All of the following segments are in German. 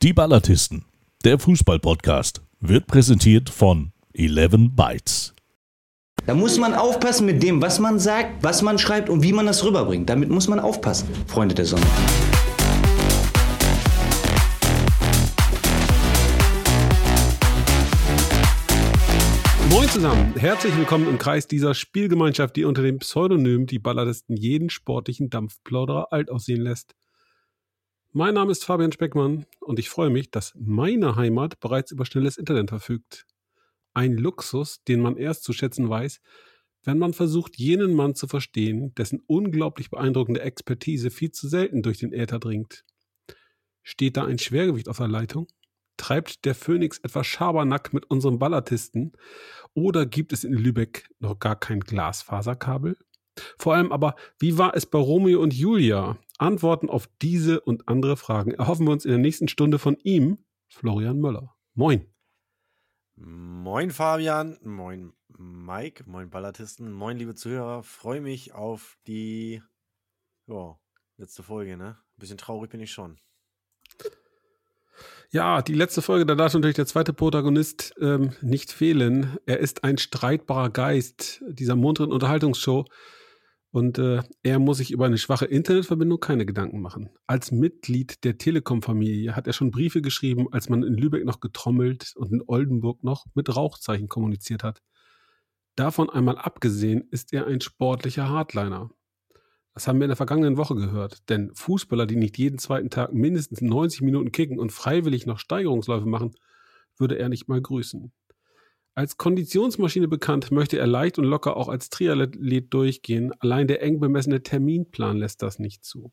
Die Ballatisten, der Fußball-Podcast, wird präsentiert von 11 Bytes. Da muss man aufpassen mit dem, was man sagt, was man schreibt und wie man das rüberbringt. Damit muss man aufpassen, Freunde der Sonne. Moin zusammen, herzlich willkommen im Kreis dieser Spielgemeinschaft, die unter dem Pseudonym die Balladisten jeden sportlichen Dampfplauderer alt aussehen lässt. Mein Name ist Fabian Speckmann und ich freue mich, dass meine Heimat bereits über schnelles Internet verfügt. Ein Luxus, den man erst zu schätzen weiß, wenn man versucht, jenen Mann zu verstehen, dessen unglaublich beeindruckende Expertise viel zu selten durch den Äther dringt. Steht da ein Schwergewicht auf der Leitung? Treibt der Phönix etwa Schabernack mit unserem Ballatisten? Oder gibt es in Lübeck noch gar kein Glasfaserkabel? Vor allem aber, wie war es bei Romeo und Julia? Antworten auf diese und andere Fragen erhoffen wir uns in der nächsten Stunde von ihm, Florian Möller. Moin. Moin Fabian, moin Mike, moin Ballatisten, moin liebe Zuhörer. Freue mich auf die jo, letzte Folge, ne? Ein bisschen traurig bin ich schon. Ja, die letzte Folge, da darf natürlich der zweite Protagonist ähm, nicht fehlen. Er ist ein streitbarer Geist dieser munteren Unterhaltungsshow. Und äh, er muss sich über eine schwache Internetverbindung keine Gedanken machen. Als Mitglied der Telekom-Familie hat er schon Briefe geschrieben, als man in Lübeck noch getrommelt und in Oldenburg noch mit Rauchzeichen kommuniziert hat. Davon einmal abgesehen ist er ein sportlicher Hardliner. Das haben wir in der vergangenen Woche gehört. Denn Fußballer, die nicht jeden zweiten Tag mindestens 90 Minuten kicken und freiwillig noch Steigerungsläufe machen, würde er nicht mal grüßen. Als Konditionsmaschine bekannt, möchte er leicht und locker auch als Triathlet durchgehen. Allein der eng bemessene Terminplan lässt das nicht zu.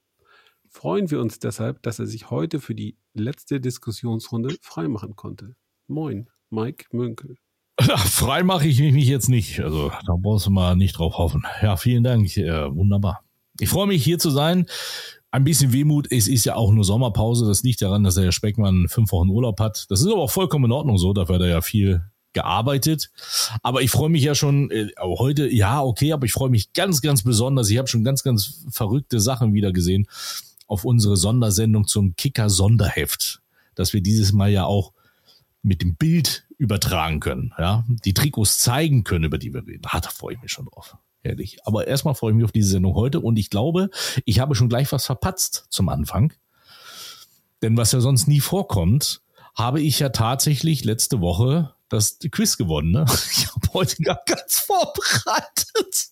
Freuen wir uns deshalb, dass er sich heute für die letzte Diskussionsrunde freimachen konnte. Moin, Mike Münkel. frei mache ich mich jetzt nicht. Also da brauchst du mal nicht drauf hoffen. Ja, vielen Dank. Ja, wunderbar. Ich freue mich hier zu sein. Ein bisschen Wehmut, es ist ja auch nur Sommerpause. Das liegt daran, dass der Speckmann fünf Wochen Urlaub hat. Das ist aber auch vollkommen in Ordnung so. Dafür hat er ja viel gearbeitet. Aber ich freue mich ja schon äh, heute, ja, okay, aber ich freue mich ganz, ganz besonders. Ich habe schon ganz, ganz verrückte Sachen wieder gesehen auf unsere Sondersendung zum Kicker-Sonderheft, dass wir dieses Mal ja auch mit dem Bild übertragen können, ja, die Trikots zeigen können, über die wir reden. Ah, da freue ich mich schon drauf. Ehrlich. Aber erstmal freue ich mich auf diese Sendung heute und ich glaube, ich habe schon gleich was verpatzt zum Anfang. Denn was ja sonst nie vorkommt, habe ich ja tatsächlich letzte Woche das Quiz gewonnen. Ne? Ich habe heute gar ganz vorbereitet.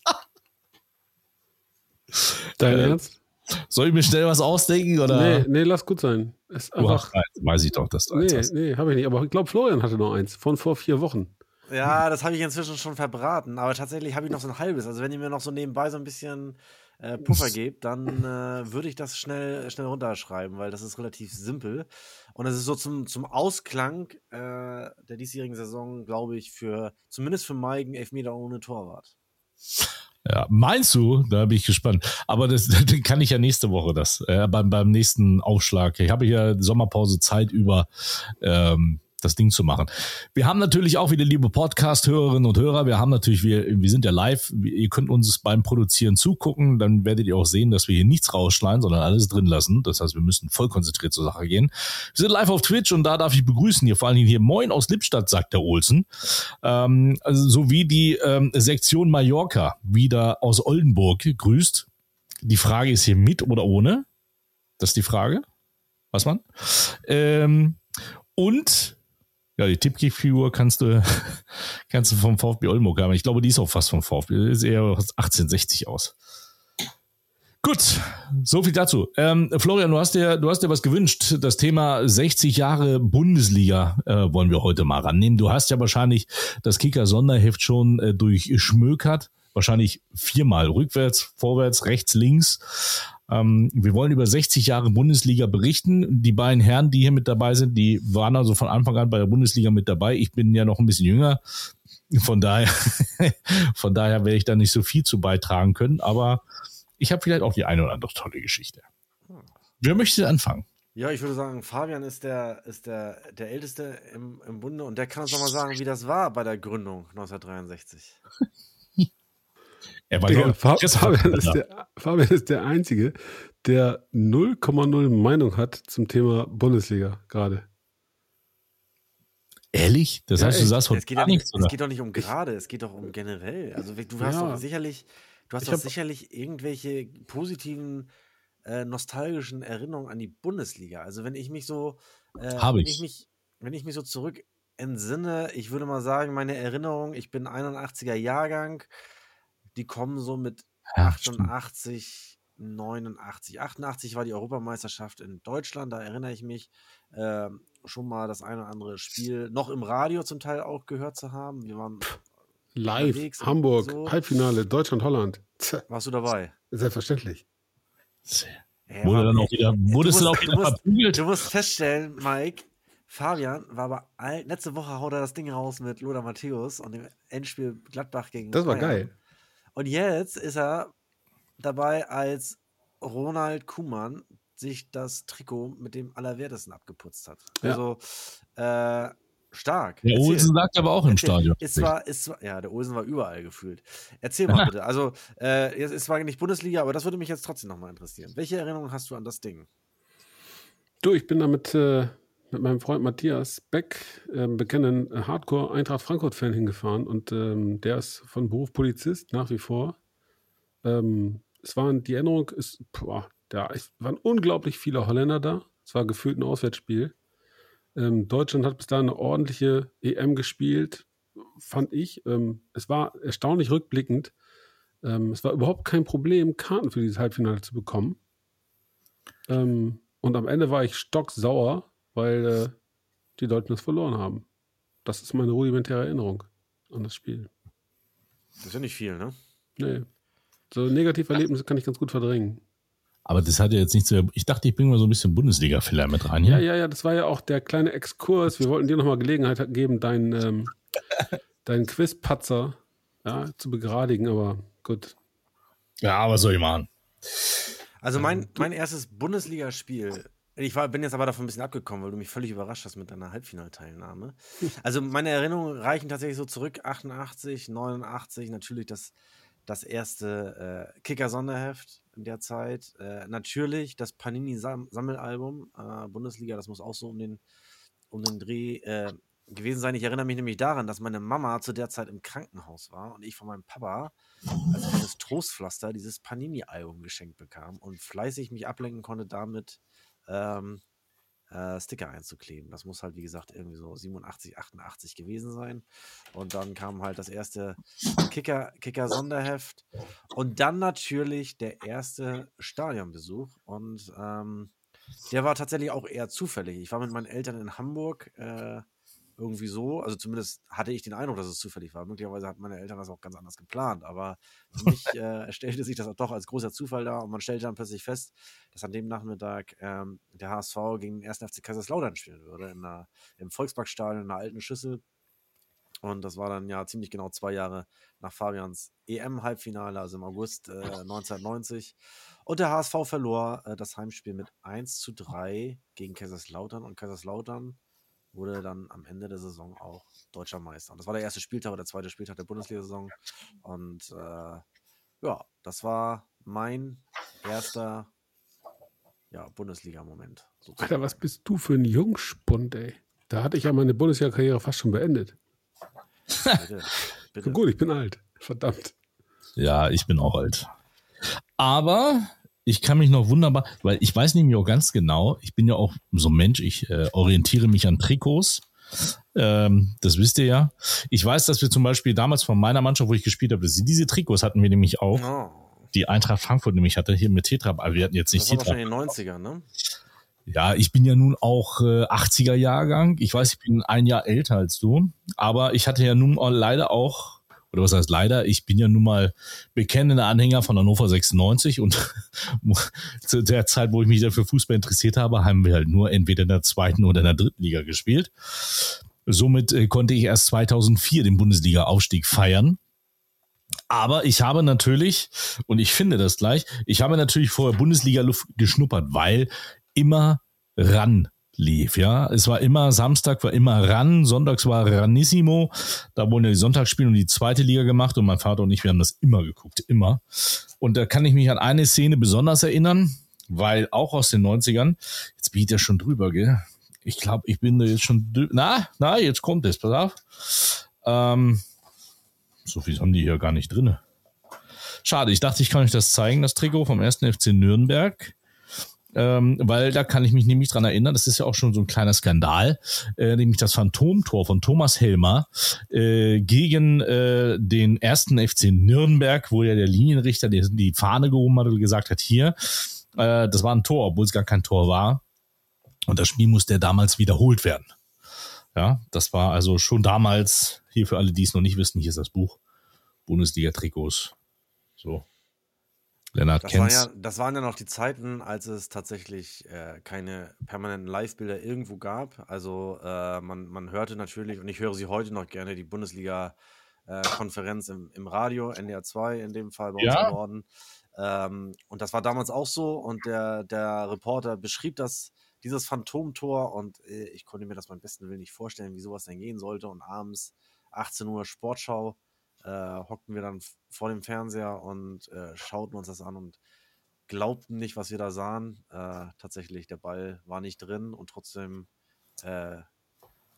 Dein äh, Ernst? Soll ich mir schnell was ausdenken? Oder? Nee, nee, lass gut sein. Ist einfach, Ach, weiß ich doch, dass du nee, eins hast. Nee, habe ich nicht. Aber ich glaube, Florian hatte noch eins von vor vier Wochen. Ja, das habe ich inzwischen schon verbraten. Aber tatsächlich habe ich noch so ein halbes. Also wenn ihr mir noch so nebenbei so ein bisschen äh, Puffer gebt, dann äh, würde ich das schnell, schnell runterschreiben, weil das ist relativ simpel. Und es ist so zum, zum Ausklang äh, der diesjährigen Saison, glaube ich, für zumindest für Maigen Elfmeter ohne Torwart. Ja, meinst du? Da bin ich gespannt. Aber das, das kann ich ja nächste Woche das, äh, beim, beim nächsten Aufschlag. Ich habe ja Sommerpause Zeit über ähm, das Ding zu machen. Wir haben natürlich auch wieder liebe Podcast-Hörerinnen und Hörer. Wir haben natürlich, wir, wir sind ja live. Ihr könnt uns beim Produzieren zugucken. Dann werdet ihr auch sehen, dass wir hier nichts rausschneiden, sondern alles drin lassen. Das heißt, wir müssen voll konzentriert zur Sache gehen. Wir sind live auf Twitch und da darf ich begrüßen hier vor allen Dingen hier Moin aus Lippstadt, sagt der Olsen. Ähm, also, sowie die ähm, Sektion Mallorca wieder aus Oldenburg grüßt. Die Frage ist hier mit oder ohne? Das ist die Frage. Was man? Ähm, und ja, die Tippkick-Figur kannst du, kannst du vom VfB Oldenburg haben. Ich glaube, die ist auch fast vom VfB. Sieht eher 1860 aus. Gut, so viel dazu. Ähm, Florian, du hast dir, du hast dir was gewünscht. Das Thema 60 Jahre Bundesliga äh, wollen wir heute mal rannehmen. Du hast ja wahrscheinlich das Kicker-Sonderheft schon äh, durchschmökert. Wahrscheinlich viermal rückwärts, vorwärts, rechts, links. Ähm, wir wollen über 60 Jahre Bundesliga berichten. Die beiden Herren, die hier mit dabei sind, die waren also von Anfang an bei der Bundesliga mit dabei. Ich bin ja noch ein bisschen jünger. Von daher, von daher werde ich da nicht so viel zu beitragen können. Aber ich habe vielleicht auch die eine oder andere tolle Geschichte. Wer möchte anfangen? Ja, ich würde sagen, Fabian ist der, ist der, der Älteste im, im Bunde und der kann uns nochmal sagen, wie das war bei der Gründung 1963. Er war Digga, Fabian, ist der, Fabian ist der Einzige, der 0,0 Meinung hat zum Thema Bundesliga gerade. Ehrlich? Das Ja, heißt, du sagst von Es geht, gar nichts, es geht doch nicht um gerade, es geht doch um generell. Also du hast Ja. doch sicherlich, du hast Ich doch sicherlich irgendwelche positiven, äh, nostalgischen Erinnerungen an die Bundesliga. Also wenn ich mich so, äh, Hab wenn ich. ich mich, wenn ich mich so zurück entsinne, ich würde mal sagen, meine Erinnerung, ich bin 81er Jahrgang, die kommen so mit Ja, stimmt. 88, 89. 88 war die Europameisterschaft in Deutschland, da erinnere ich mich ähm, schon mal das eine oder andere Spiel noch im Radio zum Teil auch gehört zu haben. Wir waren, Live, Hamburg, so. Halbfinale, Deutschland-Holland. Tja, warst du dabei? Selbstverständlich. Ja, Wurde dann auch wieder, wurdest du musst- dann auch wieder musst, verprügelt? du musst feststellen, Mike, Fabian war aber all, letzte Woche haut er das Ding raus mit Lothar Matthäus und dem Endspiel Gladbach gegen Das war Bayern. geil. Und jetzt ist er dabei, als Ronald Kuhmann sich das Trikot mit dem Allerwertesten abgeputzt hat. Ja. Also äh, stark. Der Erzähl. Olsen sagt aber auch im Erzähl. Stadion. Ist zwar, ist zwar, ja, der Olsen war überall gefühlt. Erzähl mal bitte. Also, äh, jetzt ist zwar nicht Bundesliga, aber das würde mich jetzt trotzdem nochmal interessieren. Welche Erinnerungen hast du an das Ding? Du, ich bin da mit, äh, mit meinem Freund Matthias Beck, äh, Hardcore-Eintracht Frankfurt-Fan hingefahren und ähm, der ist von Beruf Polizist nach wie vor. Ähm, es waren, die Erinnerung ist, boah, da waren unglaublich viele Holländer da. Es war gefühlt ein Auswärtsspiel. Ähm, Deutschland hat bis dahin eine ordentliche EM gespielt, fand ich. Ähm, es war erstaunlich rückblickend. Ähm, es war überhaupt kein Problem, Karten für dieses Halbfinale zu bekommen. Ähm, und am Ende war ich stocksauer, weil äh, die Deutschen das verloren haben. Das ist meine rudimentäre Erinnerung an das Spiel. Das ist ja nicht viel, ne? Nee. So Negativerlebnisse kann ich ganz gut verdrängen. Aber das hat ja jetzt nicht so. Ich dachte, ich bringe mal so ein bisschen Bundesliga-Filler mit rein. Ja, Ja, ja, ja, das war ja auch der kleine Exkurs. Wir wollten dir nochmal Gelegenheit geben, deinen, ähm, deinen Quizpatzer ja, zu begradigen, aber gut. ja was soll ich machen? Also mein, mein erstes Bundesligaspiel, ich war, bin jetzt aber davon ein bisschen abgekommen, weil du mich völlig überrascht hast mit deiner Halbfinalteilnahme. Also meine Erinnerungen reichen tatsächlich so zurück, 88, 89, natürlich das, das erste äh, Kicker-Sonderheft in der Zeit. Äh, natürlich das Panini-Sammelalbum, äh, Bundesliga, das muss auch so um den, um den Dreh äh, gewesen sein. Ich erinnere mich nämlich daran, dass meine Mama zu der Zeit im Krankenhaus war und ich von meinem Papa als kleines Trostpflaster dieses Panini-Album geschenkt bekam und fleißig mich ablenken konnte damit, ähm, äh, Sticker einzukleben. Das muss halt, wie gesagt, irgendwie so 87, 88 gewesen sein. Und dann kam halt das erste Kicker, Kicker-Sonderheft und dann natürlich der erste Stadionbesuch. Und ähm, der war tatsächlich auch eher zufällig. Ich war mit meinen Eltern in Hamburg. Äh, irgendwie so, also zumindest hatte ich den Eindruck, dass es zufällig war. Möglicherweise hatten meine Eltern das auch ganz anders geplant, aber für mich äh, stellte sich das auch doch als großer Zufall dar und man stellte dann plötzlich fest, dass an dem Nachmittag ähm, der HSV gegen den 1. FC Kaiserslautern spielen würde, in der, im Volksparkstadion in einer alten Schüssel. Und das war dann ja ziemlich genau zwei Jahre nach Fabians EM-Halbfinale, also im August äh, 1990. Und der HSV verlor äh, das Heimspiel mit 1 zu 3 gegen Kaiserslautern und Kaiserslautern wurde dann am Ende der Saison auch deutscher Meister. Und das war der erste Spieltag oder der zweite Spieltag der Bundesliga-Saison. Und äh, ja, das war mein erster ja, Bundesliga-Moment. Alter, was bist du für ein Jungspund, ey? Da hatte ich ja meine Bundesliga-Karriere fast schon beendet. Bitte, bitte. Gut, ich bin alt. Verdammt. Ja, ich bin auch alt. Aber ich kann mich noch wunderbar, weil ich weiß nämlich auch ganz genau, ich bin ja auch so ein Mensch, ich äh, orientiere mich an Trikots. Ähm, das wisst ihr ja. Ich weiß, dass wir zum Beispiel damals von meiner Mannschaft, wo ich gespielt habe, dass sie diese Trikots hatten wir nämlich auch. Oh, Die Eintracht Frankfurt nämlich hatte hier mit Tetra, aber wir hatten jetzt nicht das war Tetra. wahrscheinlich in den 90ern, ne? Ja, ich bin ja nun auch äh, 80er Jahrgang. Ich weiß, ich bin ein Jahr älter als du, aber ich hatte ja nun leider auch, oder was heißt leider, ich bin ja nun mal bekennender Anhänger von Hannover 96 und zu der Zeit, wo ich mich dann für Fußball interessiert habe, haben wir halt nur entweder in der zweiten oder in der dritten Liga gespielt. Somit äh, konnte ich erst 2004 den Bundesliga-Aufstieg feiern. Aber ich habe natürlich, und ich finde das gleich, ich habe natürlich vorher Bundesliga-Luft geschnuppert, weil immer ran lief, ja. Es war immer Samstag, war immer ran, sonntags war Ranissimo. Da wurden ja die Sonntagsspiele und die zweite Liga gemacht und mein Vater und ich, wir haben das immer geguckt, immer. Und da kann ich mich an eine Szene besonders erinnern. weil auch aus den 90ern, jetzt bin ich ja schon drüber, gell? Ich glaube, ich bin da jetzt schon, na, na, jetzt kommt es, pass auf. Ähm, so viel haben die hier gar nicht drinne. Schade, ich dachte, ich kann euch das zeigen, das Trikot vom 1. FC Nürnberg. Ähm, weil da kann ich mich nämlich dran erinnern, das ist ja auch schon so ein kleiner Skandal, äh, nämlich das Phantomtor von Thomas Helmer äh, gegen äh, den ersten FC Nürnberg, wo ja der Linienrichter die, die Fahne gehoben hat und gesagt hat, hier, äh, das war ein Tor, obwohl es gar kein Tor war. Und das Spiel musste ja damals wiederholt werden. Ja, das war also schon damals, hier für alle, die es noch nicht wissen, hier ist das Buch, Bundesliga-Trikots. So. Lennart das, war ja, das waren ja noch die Zeiten, als es tatsächlich äh, keine permanenten Live-Bilder irgendwo gab. Also äh, man, man hörte natürlich, und ich höre sie heute noch gerne, die Bundesliga-Konferenz äh, im, im Radio, NDR 2 in dem Fall bei uns ja. im Norden. Ähm, und das war damals auch so. Und der, der Reporter beschrieb das, dieses Phantomtor. Und äh, ich konnte mir das beim besten Willen nicht vorstellen, wie sowas denn gehen sollte. Und abends 18 Uhr Sportschau äh, hockten wir dann vor dem Fernseher und äh, schauten uns das an und glaubten nicht, was wir da sahen. Äh, tatsächlich, der Ball war nicht drin und trotzdem äh,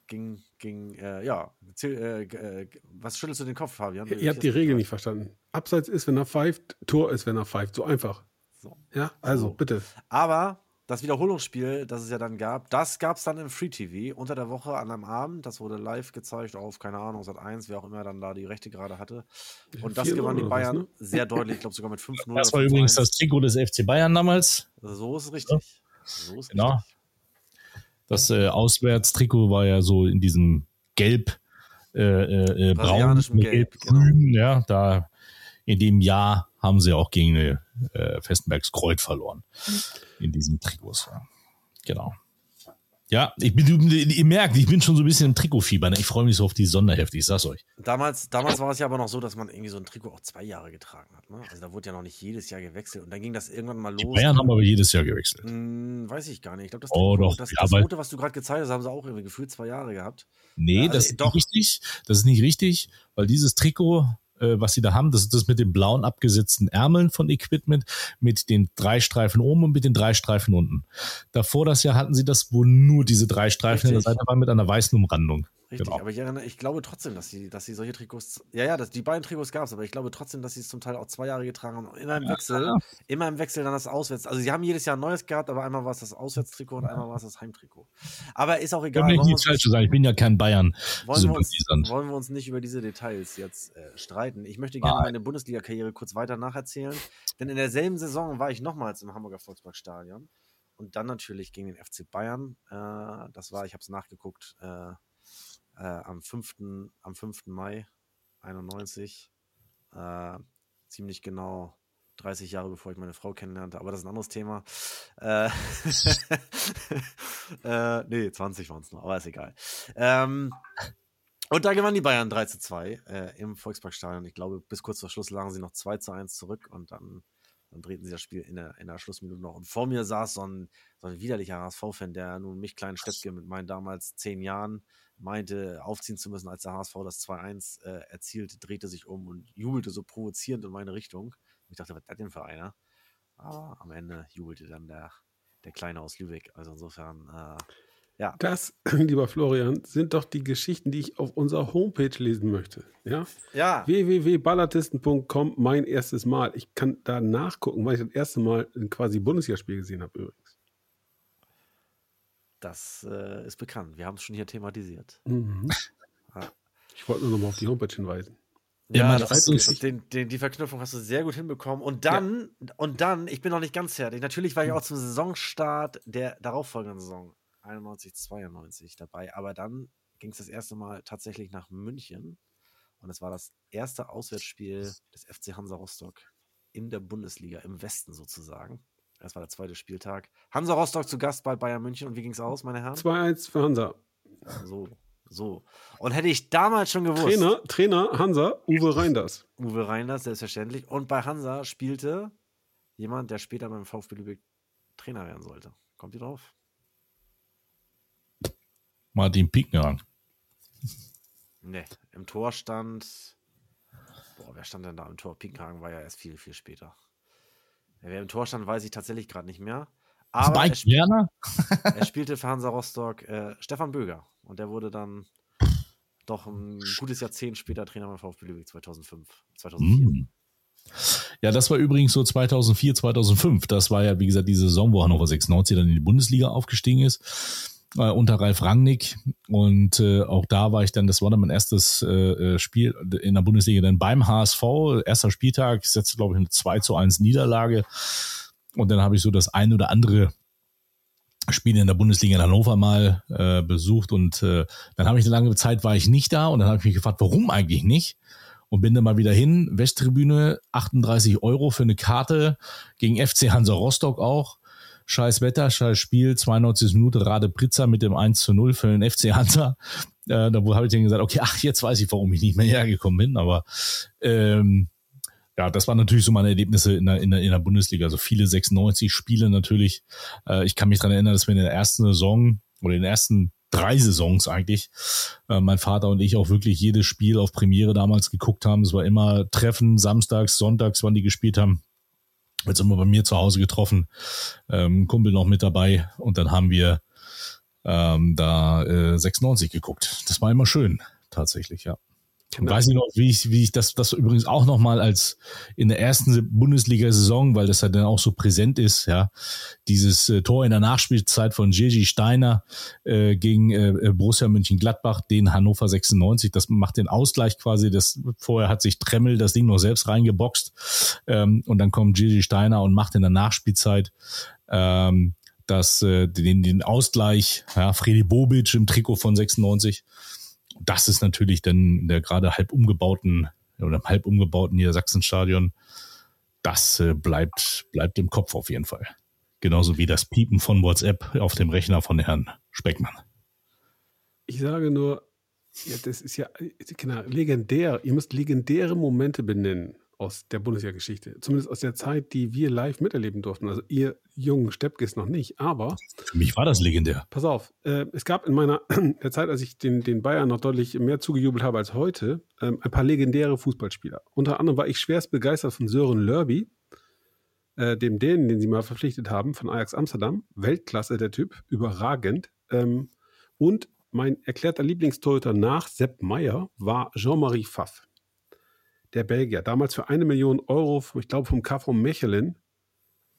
ging, ging äh, ja, äh, was schüttelst du den Kopf, Fabian? Ihr habt die Regel nicht verstanden. Abseits ist, wenn er pfeift, Tor ist, wenn er pfeift. So einfach. So. Ja, also so. bitte. Aber das Wiederholungsspiel, das es ja dann gab, das gab es dann im Free TV unter der Woche an einem Abend. Das wurde live gezeigt auf, keine Ahnung, Sat 1, wer auch immer dann da die Rechte gerade hatte. Und das gewann die Bayern was, ne? sehr deutlich, ich glaube sogar mit 5-0. Das war übrigens das Trikot des FC Bayern damals. So ist es richtig. So ist genau. Richtig. Das äh, Auswärtstrikot war ja so in diesem Gelb, äh, äh, äh braun, gelb, grün, genau. ja, da in dem Jahr haben sie auch gegen äh, Festenbergs Kreuz verloren. In diesen Trikots. Ja. Genau. Ja, ich bin, ihr merkt, ich bin schon so ein bisschen im Trikotfieber. Ne? Ich freue mich so auf die Sonderhefte, ich sag's euch. Damals, damals war es ja aber noch so, dass man irgendwie so ein Trikot auch zwei Jahre getragen hat. Ne? Also da wurde ja noch nicht jedes Jahr gewechselt. Und dann ging das irgendwann mal los. Die Bayern haben aber jedes Jahr gewechselt. Hm, weiß ich gar nicht. Ich glaube, das, oh, doch. das, ja, das rote, was du gerade gezeigt hast, haben sie auch irgendwie gefühlt zwei Jahre gehabt. Nee, also, das ist doch. nicht richtig. Das ist nicht richtig, weil dieses Trikot äh, was sie da haben. Das ist das mit den blauen abgesetzten Ärmeln von Equipment, mit den drei Streifen oben und mit den drei Streifen unten. Davor das Jahr hatten sie das, wo nur diese drei Streifen Richtig. in der Seite waren mit einer weißen Umrandung. Richtig, genau. aber ich, erinnere, ich glaube trotzdem, dass sie, dass sie solche Trikots, ja, ja, das, die beiden Trikots gab es, aber ich glaube trotzdem, dass sie es zum Teil auch zwei Jahre getragen haben. Immer im Wechsel, ja. immer im Wechsel dann das Auswärts. Also sie haben jedes Jahr ein neues gehabt, aber einmal war es das Auswärtstrikot und einmal war es das Heimtrikot. Aber ist auch egal. Ich, nicht falsch sagen. ich bin ja kein Bayern. Wollen wir, uns, wollen wir uns nicht über diese Details jetzt äh, streiten? Ich möchte gerne meine Bundesliga-Karriere kurz weiter nacherzählen, denn in derselben Saison war ich nochmals im Hamburger Volksparkstadion und dann natürlich gegen den FC Bayern. Äh, das war, ich habe es nachgeguckt, äh, äh, am, 5., am 5. Mai 91. Äh, ziemlich genau 30 Jahre bevor ich meine Frau kennenlernte, aber das ist ein anderes Thema. Äh, äh, nee, 20 waren es noch, aber ist egal. Ähm, und da gewannen die Bayern 3 zu 2 äh, im Volksparkstadion. Ich glaube, bis kurz vor Schluss lagen sie noch 2 zu 1 zurück und dann, dann drehten sie das Spiel in der, in der Schlussminute noch. Und vor mir saß so ein, so ein widerlicher HSV-Fan, der nun mich kleinen Steppke mit meinen damals 10 Jahren meinte, aufziehen zu müssen, als der HSV das 2-1 äh, erzielte, drehte sich um und jubelte so provozierend in meine Richtung. Und ich dachte, was ist das denn für einer? Aber am Ende jubelte dann der, der Kleine aus Lübeck. Also insofern, äh, ja. Das, lieber Florian, sind doch die Geschichten, die ich auf unserer Homepage lesen möchte. Ja. ja. www.ballatisten.com, mein erstes Mal. Ich kann da nachgucken, weil ich das erste Mal ein quasi Bundesligaspiel gesehen habe übrigens. Das äh, ist bekannt. Wir haben es schon hier thematisiert. Mhm. Ja. Ich wollte nur noch mal auf die Homepage hinweisen. Ja, ja das ist, den, den, die Verknüpfung hast du sehr gut hinbekommen. Und dann, ja. und dann, ich bin noch nicht ganz fertig. Natürlich war ich auch zum Saisonstart der darauffolgenden Saison 91, 92 dabei. Aber dann ging es das erste Mal tatsächlich nach München. Und es war das erste Auswärtsspiel des FC Hansa Rostock in der Bundesliga, im Westen sozusagen. Das war der zweite Spieltag. Hansa Rostock zu Gast bei Bayern München. Und wie ging es aus, meine Herren? 2-1 für Hansa. So, so. Und hätte ich damals schon gewusst. Trainer, Trainer Hansa, Uwe Reinders. Uwe Reinders, selbstverständlich. Und bei Hansa spielte jemand, der später beim VfB Lübeck Trainer werden sollte. Kommt ihr drauf? Martin Pickner. Nee, im Tor stand. Boah, wer stand denn da im Tor? Pickenhagen war ja erst viel, viel später. Wer im Tor stand, weiß ich tatsächlich gerade nicht mehr. Aber er, sp er spielte für Hansa Rostock äh, Stefan Böger. Und der wurde dann doch ein gutes Jahrzehnt später Trainer beim VfB Lübeck 2005, 2004. Hm. Ja, das war übrigens so 2004, 2005. Das war ja, wie gesagt, die Saison, wo Hannover 96 dann in die Bundesliga aufgestiegen ist. Äh, unter Ralf Rangnick. Und äh, auch da war ich dann, das war dann mein erstes äh, Spiel in der Bundesliga dann beim HSV. Erster Spieltag, setzte, glaube ich, eine 2 zu 1 Niederlage. Und dann habe ich so das ein oder andere Spiel in der Bundesliga in Hannover mal äh, besucht und äh, dann habe ich eine lange Zeit war ich nicht da und dann habe ich mich gefragt, warum eigentlich nicht? Und bin dann mal wieder hin, Westtribüne, 38 Euro für eine Karte gegen FC Hansa Rostock auch. Scheiß Wetter, scheiß Spiel, 92 Minute Rade Pritzer mit dem 1 zu 0 für den FC Hansa. Äh, da habe ich dann gesagt, okay, ach, jetzt weiß ich, warum ich nicht mehr hergekommen bin, aber ähm, ja, das waren natürlich so meine Erlebnisse in der, in der, in der Bundesliga. Also viele 96 Spiele natürlich. Äh, ich kann mich dran erinnern, dass wir in der ersten Saison oder in den ersten drei Saisons eigentlich, äh, mein Vater und ich auch wirklich jedes Spiel auf Premiere damals geguckt haben. Es war immer Treffen, samstags, sonntags, wann die gespielt haben. Jetzt immer bei mir zu Hause getroffen, ähm, Kumpel noch mit dabei und dann haben wir ähm, da äh, 96 geguckt. Das war immer schön, tatsächlich, ja. Genau. Weiß ich noch, wie ich, wie ich das, das übrigens auch nochmal als in der ersten Bundesliga-Saison, weil das ja dann auch so präsent ist, ja, dieses äh, Tor in der Nachspielzeit von Gigi Steiner äh, gegen äh, Borussia Mönchengladbach, den Hannover 96, das macht den Ausgleich quasi, das vorher hat sich Tremmel das Ding noch selbst reingeboxt ähm, und dann kommt Gigi Steiner und macht in der Nachspielzeit ähm, das, äh, den, den Ausgleich, ja, Fredi Bobic im Trikot von 96 das ist natürlich dann in der gerade halb umgebauten oder halb umgebauten Niedersachsenstadion, das äh, bleibt, bleibt im Kopf auf jeden Fall. Genauso wie das Piepen von WhatsApp auf dem Rechner von Herrn Speckmann. Ich sage nur, ja, das ist ja genau, legendär. Ihr müsst legendäre Momente benennen aus der Bundesliga-Geschichte. Zumindest aus der Zeit, die wir live miterleben durften. Also ihr jungen Steppkes noch nicht, aber. Für mich war das legendär. Pass auf, äh, es gab in meiner der Zeit, als ich den, den Bayern noch deutlich mehr zugejubelt habe als heute, ähm, ein paar legendäre Fußballspieler. Unter anderem war ich schwerst begeistert von Sören Lörby, äh, dem Dänen, den sie mal verpflichtet haben, von Ajax Amsterdam. Weltklasse, der Typ, überragend. Ähm, und mein erklärter Lieblingstorhüter nach Sepp Meyer war Jean-Marie Pfaff der Belgier. Damals für eine Million Euro, ich glaube vom KV Mechelen.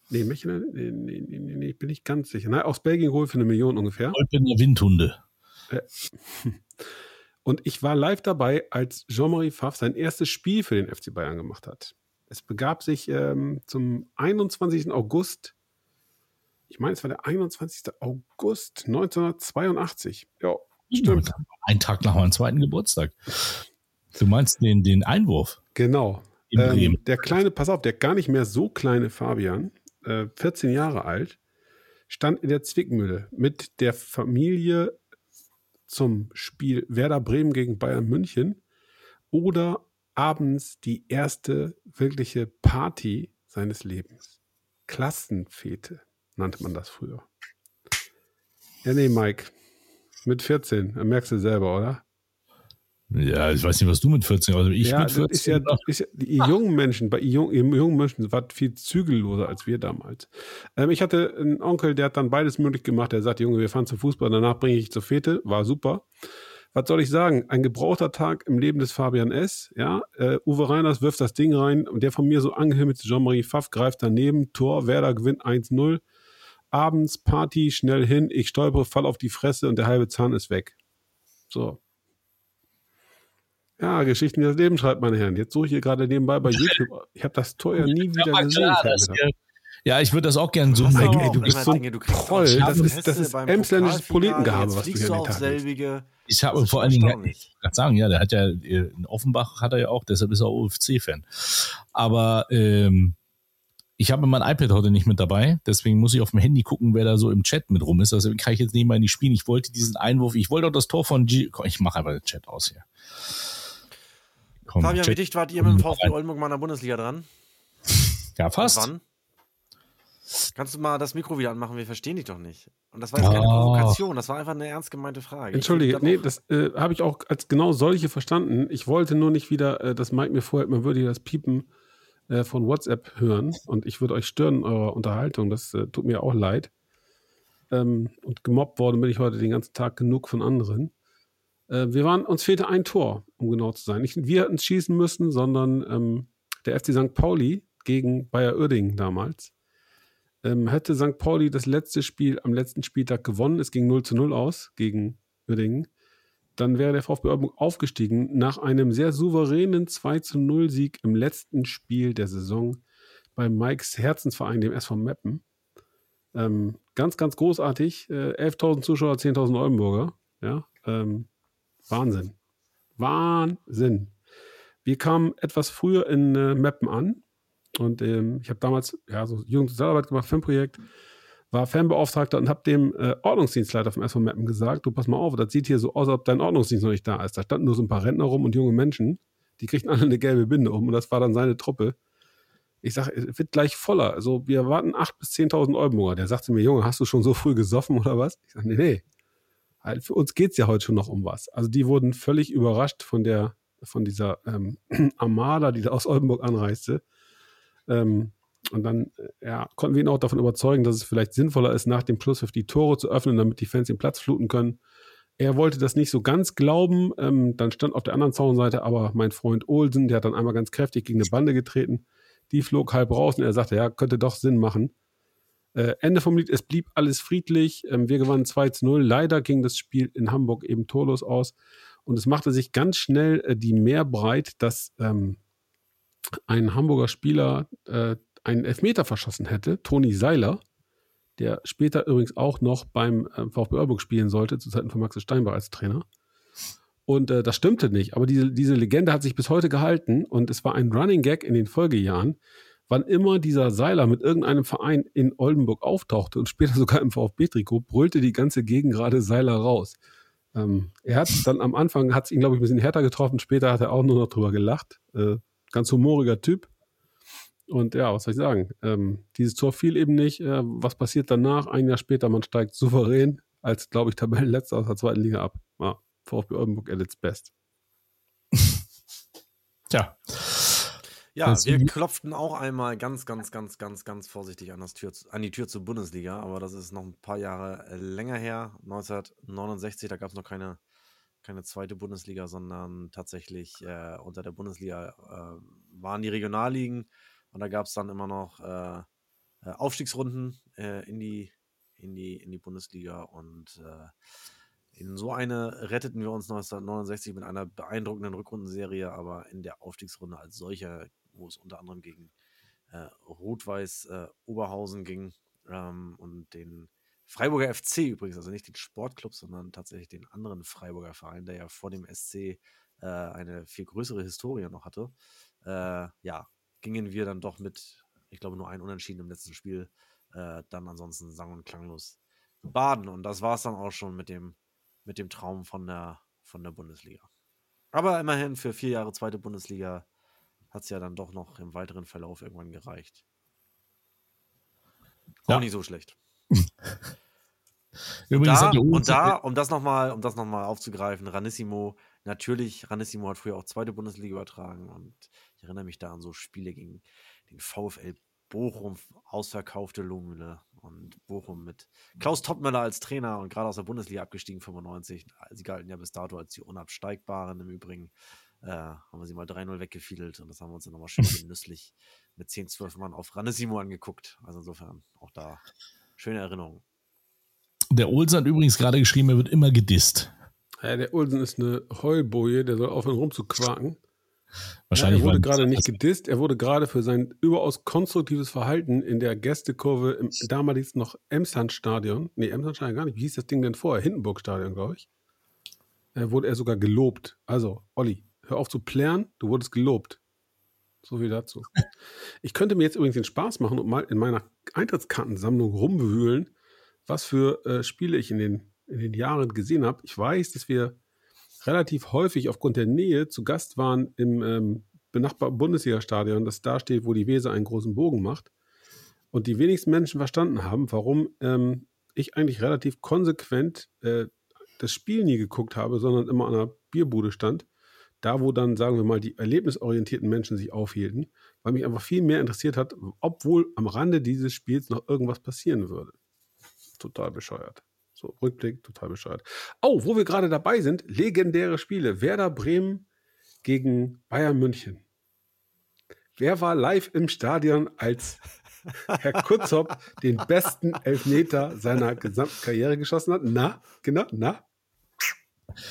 Nee, Mechelen? Nee, nee, nee, nee, nee, bin ich ganz sicher. Nein, aus Belgien geholt für eine Million ungefähr. Olpener Windhunde. Äh, und ich war live dabei, als Jean-Marie Pfaff sein erstes Spiel für den FC Bayern gemacht hat. Es begab sich ähm, zum 21. August, ich meine, es war der 21. August 1982. Ja, stimmt. Ein Tag nach meinem zweiten Geburtstag. Du meinst den, den Einwurf? Genau. Ähm, der kleine, pass auf, der gar nicht mehr so kleine Fabian, äh, 14 Jahre alt, stand in der Zwickmühle mit der Familie zum Spiel Werder Bremen gegen Bayern München oder abends die erste wirkliche Party seines Lebens. Klassenfete nannte man das früher. Ja, nee, Mike. Mit 14, merkst du selber, oder? Ja, ich weiß nicht, was du mit 14, also ich ja, mit 14. Ist ja, ist ja, die jungen Menschen, bei jungen, jungen Menschen war viel zügelloser als wir damals. Ähm, ich hatte einen Onkel, der hat dann beides möglich gemacht. Der sagt, Junge, wir fahren zum Fußball, danach bringe ich zur Fete. War super. Was soll ich sagen? Ein gebrauchter Tag im Leben des Fabian S. Ja, äh, Uwe Reiners wirft das Ding rein und der von mir so angehimmelte Jean-Marie Pfaff greift daneben. Tor, Werder gewinnt 1-0. Abends Party, schnell hin. Ich stolpere, fall auf die Fresse und der halbe Zahn ist weg. So, ja, Geschichten, die das Leben schreibt, meine Herren. Jetzt suche ich hier gerade nebenbei bei YouTube. Ich habe das Tor ja nie wieder ja, gesehen. Klar, ja, ich würde das auch gerne so machen. Ey, du bist so ein Proll. Das ist, das ist emsländisches Poletengehabe, was du hier an den Tag legst. Ich habe vor allen Dingen, ich kann sagen, ja, der hat ja, in Offenbach hat er ja auch, deshalb ist er OFC-Fan. Aber ähm, ich habe mein iPad heute nicht mit dabei, deswegen muss ich auf dem Handy gucken, wer da so im Chat mit rum ist. Deswegen kann ich jetzt nicht mal in die Spiele. Ich wollte diesen Einwurf, ich wollte auch das Tor von G. Ich mache einfach den Chat aus hier. Komm, Fabian, check. wie dicht wart ihr mit dem VfB Oldenburg mal in der Bundesliga dran? Ja, fast. wann? Kannst du mal das Mikro wieder anmachen? Wir verstehen dich doch nicht. Und das war jetzt keine oh. Provokation, das war einfach eine ernst gemeinte Frage. Entschuldige, nee, das äh, habe ich auch als genau solche verstanden. Ich wollte nur nicht wieder, äh, dass Mike mir vorhält, man würde das Piepen äh, von WhatsApp hören und ich würde euch stören in eurer Unterhaltung. Das äh, tut mir auch leid. Ähm, und gemobbt worden bin ich heute den ganzen Tag genug von anderen. Äh, wir waren, uns fehlte ein Tor, um genau zu sein. Nicht wir hätten es schießen müssen, sondern ähm, der FC St. Pauli gegen Bayer Uerdingen damals. Ähm, hätte St. Pauli das letzte Spiel am letzten Spieltag gewonnen, es ging 0 zu 0 aus gegen Uerdingen, dann wäre der VfB Oldenburg aufgestiegen nach einem sehr souveränen 2 zu 0 Sieg im letzten Spiel der Saison bei Mikes Herzensverein, dem SV Meppen. Ähm, ganz, ganz großartig. Äh, 11.000 Zuschauer, 10.000 Oldenburger. Ja, ähm, Wahnsinn. Wahnsinn. Wir kamen etwas früher in äh, Meppen an und ähm, ich habe damals ja, so Jugendsozialarbeit gemacht, Filmprojekt, war Fanbeauftragter und habe dem äh, Ordnungsdienstleiter vom SV Meppen gesagt, du pass mal auf, das sieht hier so aus, als ob dein Ordnungsdienst noch nicht da ist. Da standen nur so ein paar Rentner rum und junge Menschen, die kriegten alle eine gelbe Binde um und das war dann seine Truppe. Ich sage, es wird gleich voller. Also wir warten 8.000 bis 10.000 Oldenburger. Der sagte mir, Junge, hast du schon so früh gesoffen oder was? Ich sage, nee, nee. Für uns geht es ja heute schon noch um was. Also die wurden völlig überrascht von der, von dieser ähm, Armada, die da aus Oldenburg anreiste. Ähm, und dann äh, ja, konnten wir ihn auch davon überzeugen, dass es vielleicht sinnvoller ist, nach dem Schlusspfiff die Tore zu öffnen, damit die Fans den Platz fluten können. Er wollte das nicht so ganz glauben. Ähm, dann stand auf der anderen Zaunseite aber mein Freund Olsen, der hat dann einmal ganz kräftig gegen eine Bande getreten. Die flog halb raus und er sagte, ja, könnte doch Sinn machen. Äh, Ende vom Lied, es blieb alles friedlich. Ähm, wir gewannen 2 zu 0. Leider ging das Spiel in Hamburg eben torlos aus. Und es machte sich ganz schnell äh, die mehr breit, dass ähm, ein Hamburger Spieler äh, einen Elfmeter verschossen hätte, Toni Seiler, der später übrigens auch noch beim äh, VfB Oldenburg spielen sollte, zu Zeiten von Max Steinbach als Trainer. Und äh, das stimmte nicht, aber diese, diese Legende hat sich bis heute gehalten und es war ein Running Gag in den Folgejahren, wann immer dieser Seiler mit irgendeinem Verein in Oldenburg auftauchte und später sogar im VfB-Trikot, brüllte die ganze Gegend gerade Seiler raus. Ähm, er hat dann am Anfang, hat es ihn, glaube ich, ein bisschen härter getroffen, später hat er auch nur noch drüber gelacht. Äh, ganz humoriger Typ. Und ja, was soll ich sagen? Ähm, dieses Tor fiel eben nicht. Äh, was passiert danach? Ein Jahr später, man steigt souverän als, glaube ich, Tabellenletzter aus der zweiten Liga ab. Ja, VfB Oldenburg at its best. Tja. Ja, das wir klopften auch einmal ganz, ganz, ganz, ganz, ganz vorsichtig an, das Tür, an die Tür zur Bundesliga, aber das ist noch ein paar Jahre äh, länger her. 1969, da gab es noch keine, keine zweite Bundesliga, sondern tatsächlich äh, unter der Bundesliga äh, waren die Regionalligen und da gab es dann immer noch äh, äh, Aufstiegsrunden äh, in, die, in, die, in die Bundesliga. Und in so eine retteten wir uns 1969 mit einer beeindruckenden Rückrundenserie, aber in der Aufstiegsrunde als solcher, wo es unter anderem gegen äh, Rot-Weiß äh, Oberhausen ging ähm, und den Freiburger FC übrigens, also nicht den Sportclub, sondern tatsächlich den anderen Freiburger Verein, der ja vor dem SC äh, eine viel größere Historie noch hatte. Äh, ja, gingen wir dann doch mit, ich glaube, nur ein Unentschieden im letzten Spiel, äh, dann ansonsten sang- und klanglos baden. Und das war es dann auch schon mit dem, mit dem Traum von der, von der Bundesliga. Aber immerhin für vier Jahre zweite Bundesliga hat es ja dann doch noch im weiteren Verlauf irgendwann gereicht. Auch nicht so schlecht. Übrigens da, und da, um das nochmal, um das nochmal aufzugreifen, Ranissimo, natürlich, Ranissimo hat früher auch zweite Bundesliga übertragen und ich erinnere mich da an so Spiele gegen den VfL Bochum, ausverkaufte Lungenle und Bochum mit Klaus Toppmöller als Trainer und gerade aus der Bundesliga abgestiegen, 95. Sie galten ja bis dato als die Unabsteigbaren im Übrigen. Äh, haben wir sie mal 3-0 weggefiedelt und das haben wir uns dann nochmal schön genüsslich mit 10, 12 Mann auf Ranissimo angeguckt. Also insofern auch da schöne Erinnerungen. Der Olsen hat übrigens gerade geschrieben, er wird immer gedisst. Ja, der Olsen ist eine Heulboje, der soll aufhören rumzuquaken. Wahrscheinlich ja, er wurde gerade nicht gedisst, er wurde gerade für sein überaus konstruktives Verhalten in der Gästekurve im damals noch Emsland-Stadion, nee, Emsland-Stadion gar nicht, wie hieß das Ding denn vorher? Hindenburg-Stadion, glaube ich. Äh, wurde er sogar gelobt. Also, Olli, hör auf zu plären, du wurdest gelobt. So viel dazu. Ich könnte mir jetzt übrigens den Spaß machen und mal in meiner Eintrittskartensammlung rumwühlen, was für äh, Spiele ich in den, in den Jahren gesehen habe. Ich weiß, dass wir relativ häufig aufgrund der Nähe zu Gast waren im ähm, benachbarten Bundesliga-Stadion, das da steht, wo die Weser einen großen Bogen macht. Und die wenigsten Menschen verstanden haben, warum ähm, ich eigentlich relativ konsequent äh, das Spiel nie geguckt habe, sondern immer an einer Bierbude stand. Da wo dann, sagen wir mal, die erlebnisorientierten Menschen sich aufhielten, weil mich einfach viel mehr interessiert hat, obwohl am Rande dieses Spiels noch irgendwas passieren würde. Total bescheuert. So, Rückblick, total bescheuert. Oh, wo wir gerade dabei sind, legendäre Spiele. Werder Bremen gegen Bayern München. Wer war live im Stadion, als Herr Kutzop den besten Elfmeter seiner gesamten Karriere geschossen hat? Na, genau, na?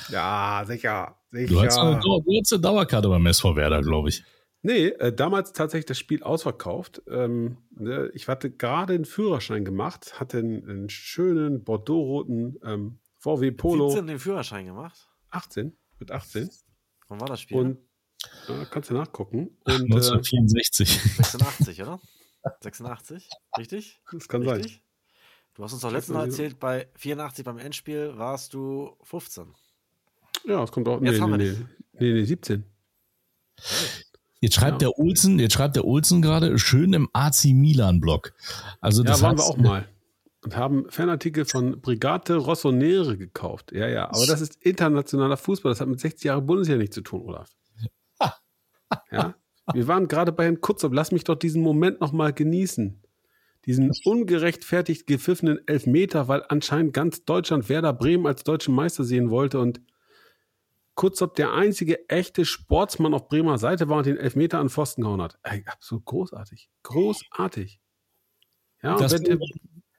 Ja, sicher, sicher. Du hast eine, du hast eine Dauerkarte beim SV Werder, glaube ich. Nee, äh, damals tatsächlich das Spiel ausverkauft. Ähm, ne, ich hatte gerade einen Führerschein gemacht, hatte einen, einen schönen bordeaux-roten ähm, VW Polo. 17 den Führerschein gemacht. 18, mit 18. Wann war das Spiel? Und äh, kannst du nachgucken. Und äh, 1964. 86, oder? 86, richtig? das kann sein. richtig? Du hast uns doch letztes Mal erzählt, bei 84 beim Endspiel warst du 15. Ja, es kommt auch. Jetzt Nee, haben wir nee, nicht. nee, nee, nee, 17. Jetzt schreibt Ja. der Olsen, jetzt schreibt der Olsen gerade schön im AC Milan Blog. Also Ja, das waren wir auch mal. Und haben Fanartikel von Brigate Rossonere gekauft. Ja, ja. Aber das ist internationaler Fußball. Das hat mit 60 Jahren Bundesliga nichts zu tun, Olaf. Ja. Wir waren gerade bei Herrn Kutzop. Lass mich doch diesen Moment nochmal genießen. Diesen ungerechtfertigt gepfiffenen Elfmeter, weil anscheinend ganz Deutschland Werder Bremen als deutschen Meister sehen wollte und Kutzop der einzige echte Sportsmann auf Bremer Seite war und den Elfmeter an Pfosten gehauen hat. Ey, absolut großartig. Großartig. Ja, und Das wenn der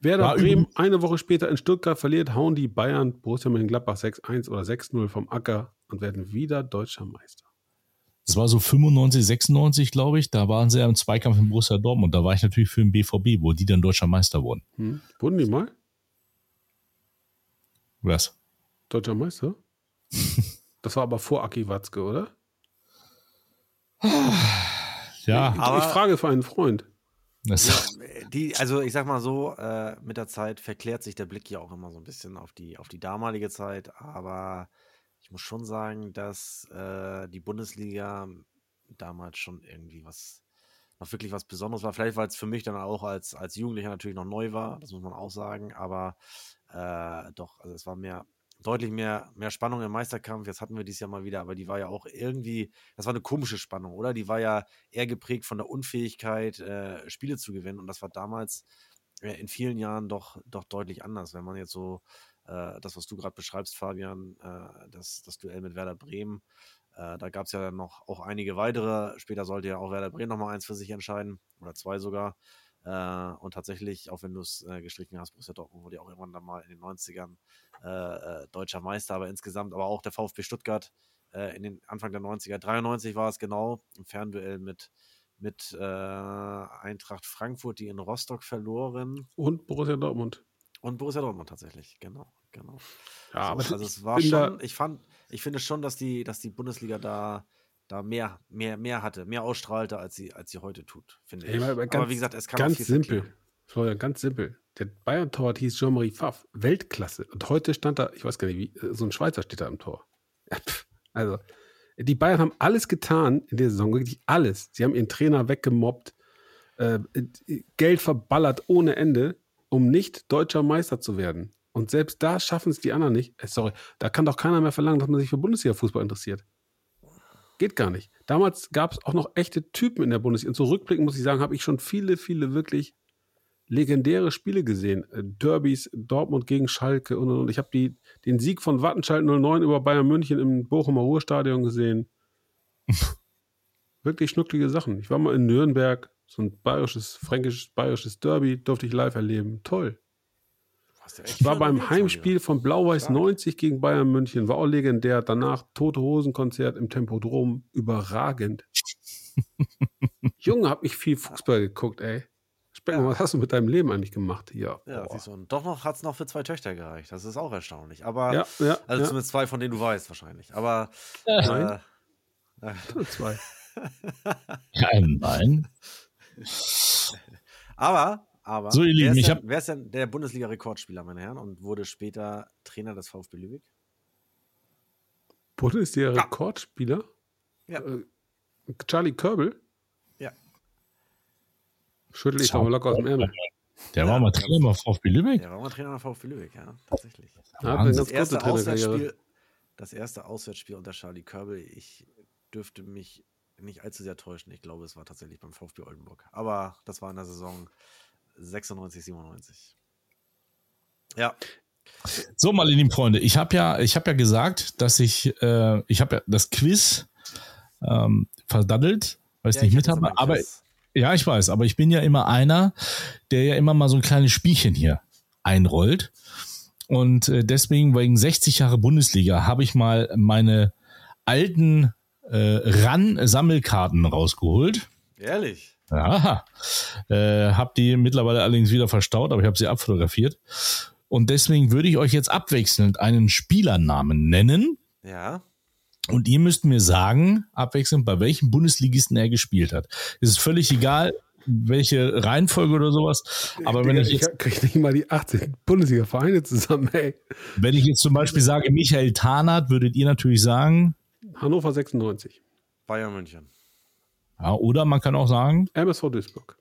Werder Bremen eine Woche später in Stuttgart verliert, hauen die Bayern Borussia Mönchengladbach 6-1 oder 6-0 vom Acker und werden wieder deutscher Meister. das war so 95, 96, glaube ich. Da waren sie ja im Zweikampf in Borussia Dortmund. Da war ich natürlich für den BVB, wo die dann deutscher Meister wurden. Hm? Wurden die mal Was? deutscher Meister? das war aber vor Aki Watzke, oder? Ja, Aber- ich frage für einen Freund. Die, also ich sag mal so, äh, mit der Zeit verklärt sich der Blick ja auch immer so ein bisschen auf die, auf die damalige Zeit, aber ich muss schon sagen, dass äh, die Bundesliga damals schon irgendwie was, noch wirklich was Besonderes war. Vielleicht, weil es für mich dann auch als, als Jugendlicher natürlich noch neu war, das muss man auch sagen, aber äh, doch, also es war mehr, deutlich mehr, mehr Spannung im Meisterkampf. Jetzt hatten wir dies Jahr mal wieder, aber die war ja auch irgendwie, das war eine komische Spannung, oder? Die war ja eher geprägt von der Unfähigkeit, äh, Spiele zu gewinnen. Und das war damals äh, in vielen Jahren doch, doch deutlich anders. Wenn man jetzt so äh, das, was du gerade beschreibst, Fabian, äh, das, das Duell mit Werder Bremen, äh, da gab es ja dann noch auch einige weitere. Später sollte ja auch Werder Bremen nochmal eins für sich entscheiden oder zwei sogar. Äh, und tatsächlich, auch wenn du es äh, gestrichen hast, Borussia Dortmund wurde ja auch irgendwann dann mal in den 90ern äh, deutscher Meister, aber insgesamt, aber auch der VfB Stuttgart in den Anfang der 90er, 93 war es genau, im Fernduell mit, mit äh, Eintracht Frankfurt, die in Rostock verloren Und Borussia Dortmund. und Borussia Dortmund tatsächlich, genau, genau. Ja, aber so, also es war da- schon, ich fand, ich finde schon, dass die, dass die Bundesliga da, da mehr, mehr, mehr hatte, mehr ausstrahlte, als sie, als sie heute tut, finde Ey, ich. aber Aber, ganz- wie gesagt, es kann auch Ganz simpel. verkehren. Florian, ganz simpel. Der Bayern-Torwart hieß Jean-Marie Pfaff. Weltklasse. Und heute stand da, ich weiß gar nicht, wie, äh, so ein Schweizer steht da im Tor. Pff, Also, die Bayern haben alles getan in der Saison, wirklich alles. Sie haben ihren Trainer weggemobbt, äh, Geld verballert ohne Ende, um nicht deutscher Meister zu werden. Und selbst da schaffen es die anderen nicht. Äh, sorry, da kann doch keiner mehr verlangen, dass man sich für Bundesliga-Fußball interessiert. Geht gar nicht. Damals gab es auch noch echte Typen in der Bundesliga. Und so rückblickend muss ich sagen, habe ich schon viele, viele wirklich legendäre Spiele gesehen. Äh, Derbys, Dortmund gegen Schalke und, und, und. Ich habe die, den Sieg von Wattenscheid 09 über Bayern München im Bochumer Ruhrstadion gesehen. wirklich schnucklige Sachen. Ich war mal in Nürnberg, so ein bayerisches, fränkisches, bayerisches Derby, durfte ich live erleben. Toll. Du warst ja echt Ich war beim Heimspiel von Blau-Weiß Stark. 90 gegen Bayern München. War auch legendär. Danach Tote Hosen-Konzert im Tempodrom. Überragend. Junge, hab ich viel Fußball geguckt, ey. Speckmann, was hast du mit deinem Leben eigentlich gemacht hier? Ja, Boah. siehst du, und doch noch hat es noch für zwei Töchter gereicht. Das ist auch erstaunlich. Aber, ja, ja, also ja. zumindest zwei, von denen du weißt wahrscheinlich. Aber, Nein. äh, zwei. ja, nein. aber, aber, So, ihr Lieben, wer, ist ich denn, hab- wer ist denn der Bundesliga-Rekordspieler, meine Herren, und wurde später Trainer des VfB Lübeck? Bundesliga-Rekordspieler? Ja. Äh, Charlie Körbel? Ja. Schüttel ich aber locker aus dem Ärmel. Der war mal Trainer beim VfB Lübeck. Der war mal Trainer des VfB Lübeck, ja, tatsächlich. Eine Das kurze erste. Auswärtsspiel, das erste Auswärtsspiel unter Charlie Körbel. Ich dürfte mich nicht allzu sehr täuschen. Ich glaube, es war tatsächlich beim VfB Oldenburg. Aber das war in der Saison 96, 97. Ja. So, meine lieben Freunde, ich habe ja, ich habe ja gesagt, dass ich, äh, ich habe ja das Quiz ähm, verdaddelt, weil ich ja, nicht ich mit hatte so habe. Aber ja, ich weiß, aber ich bin ja immer einer, der ja immer mal so ein kleines Spielchen hier einrollt. Und äh, deswegen, wegen 60 Jahre Bundesliga, habe ich mal meine alten äh, RAN-Sammelkarten rausgeholt. Ehrlich? Ja, äh, habe die mittlerweile allerdings wieder verstaut, aber ich habe sie abfotografiert. Und deswegen würde ich euch jetzt abwechselnd einen Spielernamen nennen. Ja. Und ihr müsst mir sagen, abwechselnd, bei welchem Bundesligisten er gespielt hat. Es ist völlig egal, welche Reihenfolge oder sowas. Aber wenn Digga, ich jetzt, krieg nicht mal die 18 Bundesliga-Vereine zusammen, ey. wenn ich jetzt zum Beispiel sage Michael Tarnath, würdet ihr natürlich sagen, Hannover 96. Bayern München. Ja, oder man kann auch sagen, MSV Duisburg.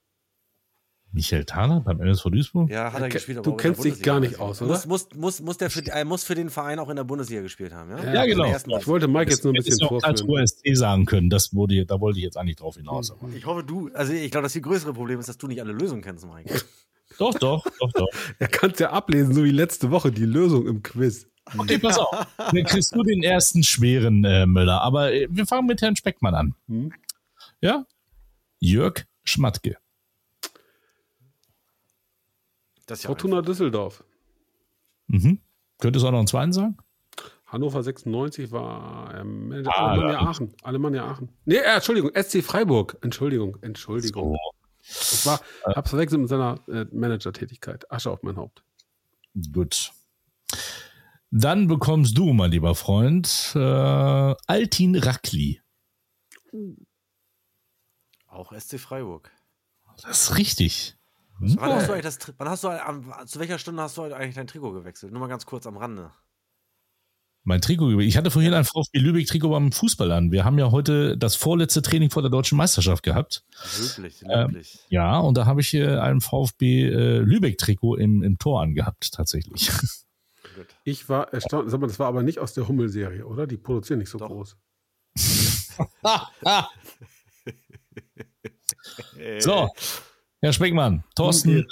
Michael Tarnath beim MSV Duisburg. Ja, hat er ke- gespielt. du aber kennst dich gar nicht aus, oder? Muss, muss, muss, muss, der für, er muss für den Verein auch in der Bundesliga gespielt haben, ja? Ja, genau. Der ersten Ich wollte Mike jetzt nur ein bisschen ich auch als vorführen. OSC sagen können, das wurde, da wollte ich jetzt eigentlich drauf hinaus. aber- Ich hoffe, du, also ich glaube, das viel größere Problem ist, dass du nicht alle Lösungen kennst, Mike. Doch, doch, doch, doch. Er kann es ja ablesen, so wie letzte Woche, die Lösung im Quiz. Okay, pass auf. Dann kriegst du den ersten schweren äh, Müller. Aber äh, wir fangen mit Herrn Speckmann an. Hm? Ja? Jörg Schmatke. Das ist ja Fortuna Düsseldorf. Mhm. Könntest du auch noch einen zweiten sagen? Hannover 96 war ähm, Manager Ah, Alemannia ja. Aachen. Alemannia Aachen. Nee, äh, Entschuldigung, SC Freiburg. Entschuldigung, Entschuldigung. Ich war, hab's verwechselt mit seiner äh, Manager-Tätigkeit. Asche auf mein Haupt. Gut. Dann bekommst du, mein lieber Freund, äh, Altin Rakli. Auch SC Freiburg. Das ist richtig. Wann hast du eigentlich das, wann hast du, am, zu welcher Stunde hast du heute eigentlich dein Trikot gewechselt? Nur mal ganz kurz am Rande. Mein Trikot. Ich hatte vorhin ein VfB Lübeck-Trikot beim Fußball an. Wir haben ja heute das vorletzte Training vor der deutschen Meisterschaft gehabt. Löblich, Ähm, löblich. Ja, und da habe ich äh, ein VfB äh, Lübeck-Trikot im, im Tor angehabt, tatsächlich. Ich war erstaunt. Sag mal, das war aber nicht aus der Hummel-Serie, oder? Die produzieren nicht so Doch. groß. Äh, so, Herr Speckmann, Thorsten ist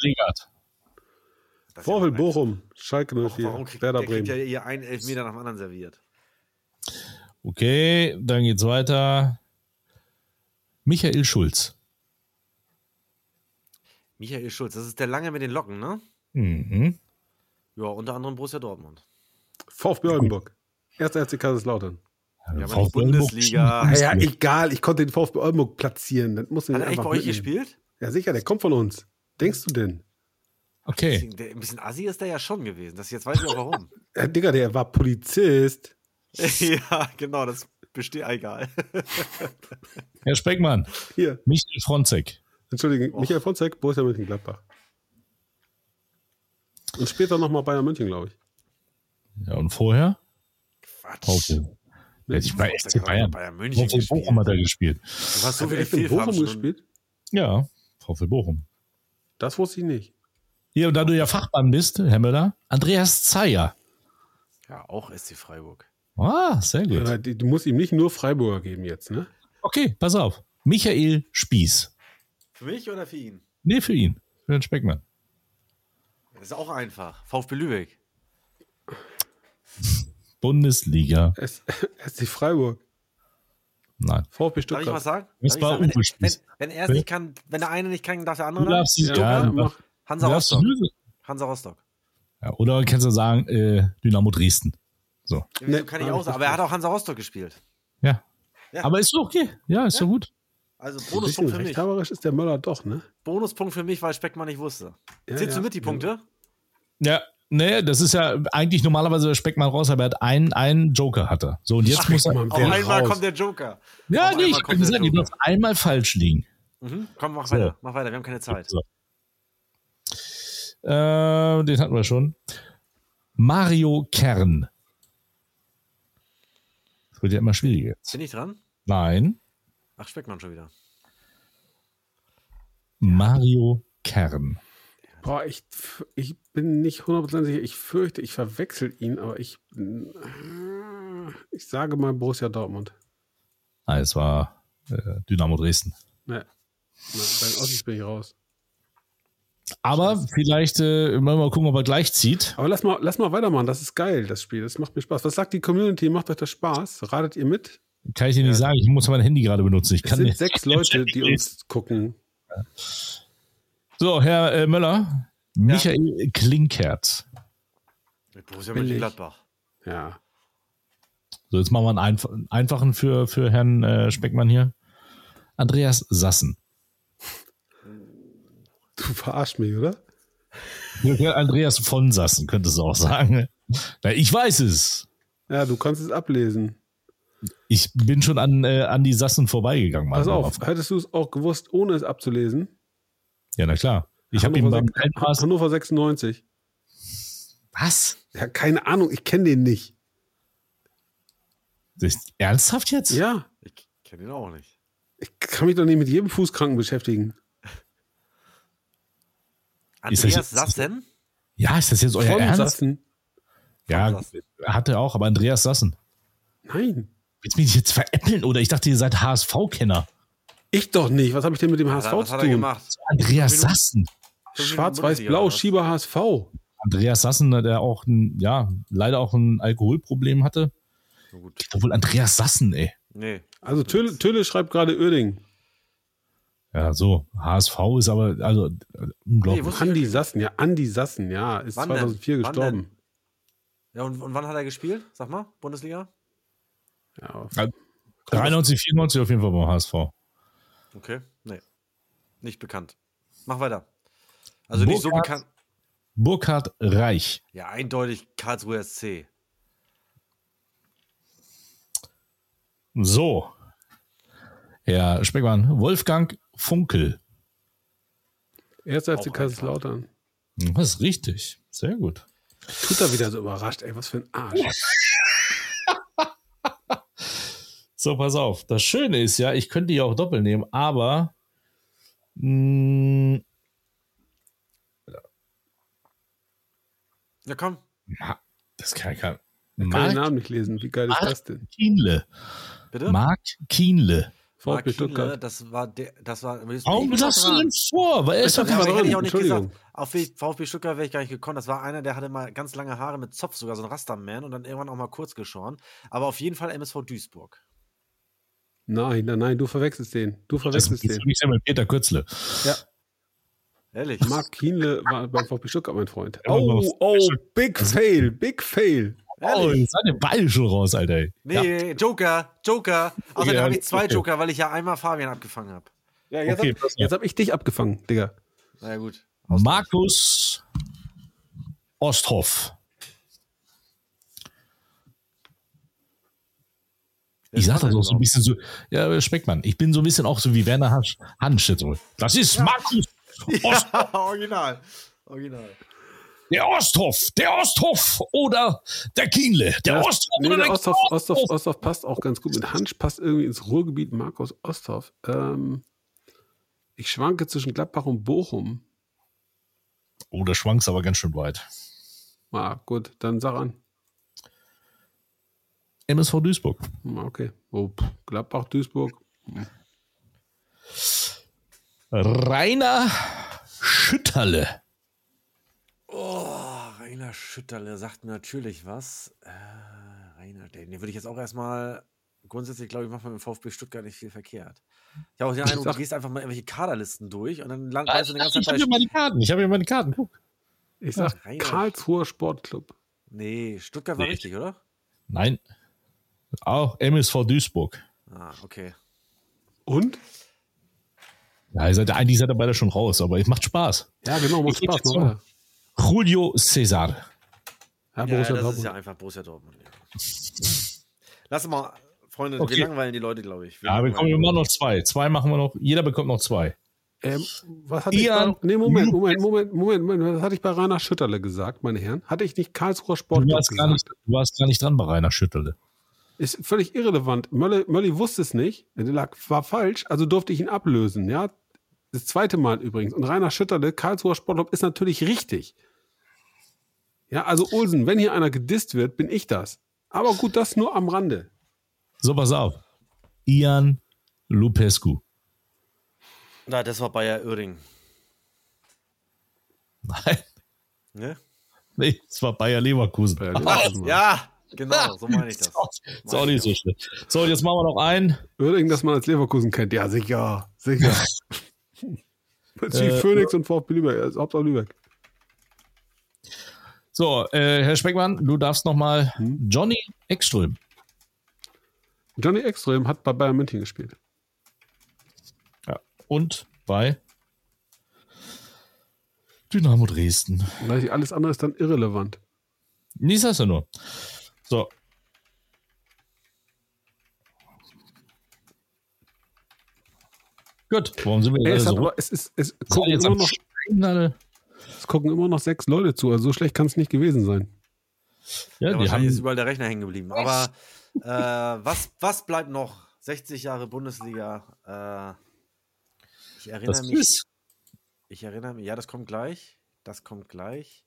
Vorwil ja Bochum, Schalke Warum, 04, warum kriegt, Werder der kriegt Bremen. ja hier einen Elfmeter nach dem anderen serviert? Okay, dann geht's weiter. Michael Schulz. Michael Schulz, das ist der lange mit den Locken, ne? Mhm. Ja, unter anderem Borussia Dortmund. VfB Oldenburg. Erster FC Kaiserslautern. Ja, aber Bundesliga. Ah, ja, egal, ich konnte den VfB Oldenburg platzieren. Das muss Hat er echt bei euch gespielt? Ja, sicher, der kommt von uns. Denkst du denn? Okay. Deswegen, der, ein bisschen assi ist der ja schon gewesen. Das jetzt weiß ich auch warum. Ja, Digga, der war Polizist. ja, genau, das besteht egal. Herr Speckmann, Hier, Michael Fronzek. Entschuldigung, Och. Michael Fonzek, Borussia Mönchengladbach. Und später nochmal Bayern München, glaube ich. Ja, und vorher? Quatsch. VfB. Ja, ich FC ja gerade Bayern. bei Bayern München VfB gespielt. Bochum hat er gespielt. Du hast so viele in Bochum gespielt? Ja, VfB Bochum. Das wusste ich nicht. Hier, und da du ja Fachmann bist, Herr Müller, Andreas Zeyer. Ja, auch SC Freiburg. Ah, sehr gut. Die- Du musst ihm nicht nur Freiburger geben jetzt, ne? Okay, pass auf. Michael Spieß. Für mich oder für ihn? Nee, für ihn. Für den Speckmann. Das ist auch einfach. VfB Lübeck. Bundesliga. S SC Freiburg. Nein. VfB Darf ich was Stuttgart. sagen? Das war sagen? wenn, wenn, wenn er es nicht kann, wenn der eine nicht kann, darf der andere Du darfst Ja, ja. Hansa Rostock. Hansa Rostock. ja, Oder kannst du sagen, äh, Dynamo Dresden. So. Ja, Nee, kann ich auch sagen. Aber er hat auch Hansa Rostock gespielt. Ja. Ja. Aber ist doch okay. Ja, ist doch gut. Also Bonuspunkt für mich. rechthaberisch ist der Möller doch, ne? Bonuspunkt für mich, weil Speckmann nicht wusste. Ja, Zählst ja. du mit die Punkte? Ja, nee, das ist ja eigentlich normalerweise der Speckmann raus, aber er hat einen, einen Joker hatte. So, und jetzt muss er. Auf einmal raus? kommt der Joker. Ja, Auf nee, einmal ich kann sagen, du darfst einmal falsch liegen. Mhm. Komm, mach So. weiter. Mach weiter. Wir haben keine Zeit. So. Äh, den hatten wir schon. Mario Kern. Das wird ja immer schwieriger jetzt. Bin ich dran? Nein, Ach, Speckmann schon wieder. Mario Kern. Boah, ich, ich bin nicht hundertprozentig sicher. Ich fürchte, ich verwechsel ihn, aber ich. Ich sage mal Borussia Dortmund. Nein, es war äh, Dynamo Dresden. Ne. Na, bei den Ossis bin ich raus. Aber vielleicht äh, mal gucken, ob er gleich zieht. Aber lass mal, lass mal weitermachen. Das ist geil, das Spiel. Das macht mir Spaß. Was sagt die Community? Macht euch das Spaß? Ratet ihr mit? Kann ich dir nicht sagen. Ich muss mein Handy gerade benutzen. Ich Es kann sind nicht. sechs Leute, die uns gucken. So, Herr äh, Möller, Michael Klinkert. Mit Borussia. Mönchengladbach. Ja. So, jetzt machen wir einen einf einfachen für, für Herrn äh, Speckmann hier. Andreas Sassen. Du verarschst mich, oder? Ja, Andreas von Sassen, könntest du auch sagen. Na, ich weiß es. Ja, du kannst es ablesen. Ich bin schon an, äh, an die Sassen vorbeigegangen. Pass auf, hättest du es auch gewusst, ohne es abzulesen? Ja, na klar. Ich habe ihn Hannover beim. Hannover 96. Was? Ja, keine Ahnung, ich kenne den nicht. Das, ernsthaft jetzt? Ja, Ich kenne ihn auch nicht. ich kann mich doch nicht mit jedem Fußkranken beschäftigen. Ist das Andreas jetzt- Sassen? Ja, ist das jetzt euer Von Ernst? Sassen. Ja, Sassen. hatte auch, aber Andreas Sassen. Nein. Willst du mich jetzt veräppeln oder ich dachte, ihr seid HSV-Kenner? Ich doch nicht. Was habe ich denn mit dem HSV was zu hat er tun? gemacht? Andreas Sassen. Schwarz-Weiß-Blau, Schieber HSV. Andreas Sassen, der auch ein, ja, leider auch ein Alkoholproblem hatte. Na gut. Obwohl Andreas Sassen, ey. Nee. Also Tölle, Tölle schreibt gerade Oerding. Ja, so. HSV ist aber, also, unglaublich. Nee, Andi. Sassen, ja, Andi Sassen, ja, ist Wann denn? 2004 Wann gestorben. Ja, und, und wann hat er gespielt? Sag mal, Bundesliga? Ja, 93, 94 auf jeden Fall beim HSV. Okay, nee. Nicht bekannt. Mach weiter. Also nicht so Burkhard. bekannt. Burkhard Reich. Ja, eindeutig Karlsruhe SC. So. Herr Speckmann, Wolfgang Funkel. Erster Auch FC Kaiserslautern. Das ist richtig. Sehr gut. Tut er wieder so überrascht, ey, was für ein Arsch. So, pass auf. Das Schöne ist ja, ich könnte die auch doppelt nehmen, aber mh, Ja, komm. Ma- das kann, kann. Kann den Mark Namen nicht lesen. Wie geil ist Mark das denn? Kienle. Bitte? Mark Kienle. Mark VfB Kienle, Stuttgart. Das war der, das war. Warum Ich sagst du denn vor? Weil er ist Ich doch Ja, ich auch nicht gesagt. Auf VfB Stuttgart wäre ich gar nicht gekommen. Das war einer, der hatte mal ganz lange Haare mit Zopf, sogar so ein Rasterman und dann irgendwann auch mal kurz geschoren. Aber auf jeden Fall MSV Duisburg. Nein, nein, nein, du verwechselst den. Du das verwechselst ist den. ja mit Peter Kürzle. Ja, Ehrlich. Marc Kienle war beim VfB Stuttgart mein Freund. Ja, Oh, oh, big fail, big fail. Oh, jetzt seid ihr beide schon raus, Alter. ey. Nee, Joker, Joker. Außerdem Ja, habe ich zwei okay. Joker, weil ich ja einmal Fabian abgefangen habe. Ja, jetzt, Okay, hab, pass auf. jetzt hab ich dich abgefangen, Digga. Na ja, gut. Markus Osthoff. Ich sag das auch so ein bisschen so, ja, Speckmann, ich bin so ein bisschen auch so wie Werner Hansch. Hansch jetzt so. Das ist Markus Ost, Ja, original. Original. der Osthoff, der Osthoff oder der Kienle, der Ja, Osthoff Nee, oder der der Osthoff, Osthoff, Osthoff passt auch ganz gut. Mit Hansch passt irgendwie ins Ruhrgebiet Markus Osthoff. Ähm, ich schwanke zwischen Gladbach und Bochum. Oh, der schwankt aber ganz schön weit. Ah, gut, dann sag an. MSV Duisburg. Okay. Oh, Gladbach, Duisburg. Rainer Schütterle. Oh, Rainer Schütterle sagt mir natürlich was. Äh, Rainer, den, den würde ich jetzt auch erstmal. Grundsätzlich glaube ich, macht man im VfB Stuttgart nicht viel verkehrt. Ich habe auch den Eindruck, du gehst einfach mal irgendwelche Kaderlisten durch und dann Ah, weißt du eine ganze Ich Zeit habe hier meine Karten. Ich habe hier meine Karten. Guck. Ich sag Rainer. Karlsruher Sportclub. Nee, Stuttgart war Nee. richtig, oder? Nein. Auch MSV Duisburg. Ah, okay. Und? Ja, ihr seid, eigentlich seid ihr beide schon raus, aber es macht Spaß. Ja, genau, macht Ich Spaß. weiter. Julio Cesar. Ja, Ja, das ist Dortmund. ja einfach Borussia Dortmund. Ja. Lass mal, Freunde, Okay. wir langweilen die Leute, glaube ich. Ja, wir kommen, wir machen Leute. noch zwei. Zwei machen wir noch. Jeder bekommt noch zwei. Ähm, was hatte ich Ian bei, nee, Moment. Moment, Moment, Moment, Moment, was hatte ich bei Rainer Schütterle gesagt, meine Herren? Hatte ich nicht Karlsruher Du warst, gar gesagt? nicht, du warst gar nicht dran bei Rainer Schütterle. Ist völlig irrelevant. Mölli, Mölli wusste es nicht. Der lag, war falsch, also durfte ich ihn ablösen, ja. Das zweite Mal übrigens. Und Rainer Schütterle, Karlsruher Sportclub, ist natürlich richtig. Ja, also Olsen, wenn hier einer gedisst wird, bin ich das. Aber gut, das nur am Rande. So, pass auf. Ian Lupescu. Na, das war Bayer Oerding. Nein, Ne? nee, es war Bayer Leverkusen. Bayer Leverkusen. Ja, genau, so meine ich das. Ist auch, nicht so schlimm. So, jetzt machen wir noch einen. Oerding, das man als Leverkusen kennt. Ja, sicher. Sicher. Wie Äh, Phoenix und VfB Lübeck. Ist Hauptsache Lübeck. So, äh, Herr Speckmann, du darfst noch mal Hm? Johnny Ekström. Johnny Ekström hat bei Bayern München gespielt. Ja. Und bei Dynamo Dresden. Alles andere ist dann irrelevant. Nichts heißt er nur. So. Gut, warum sind wir es, hat so? aber, es, ist, es, Seid gucken jetzt immer noch, es gucken immer noch sechs Leute zu. Also so schlecht kann es nicht gewesen sein. Ja, Ja, die wahrscheinlich ist haben, überall der Rechner hängen geblieben. Aber äh, was, was bleibt noch? 60 Jahre Bundesliga. Äh, ich erinnere das mich. Quiz. Ich erinnere mich, ja, das kommt gleich. Das kommt gleich.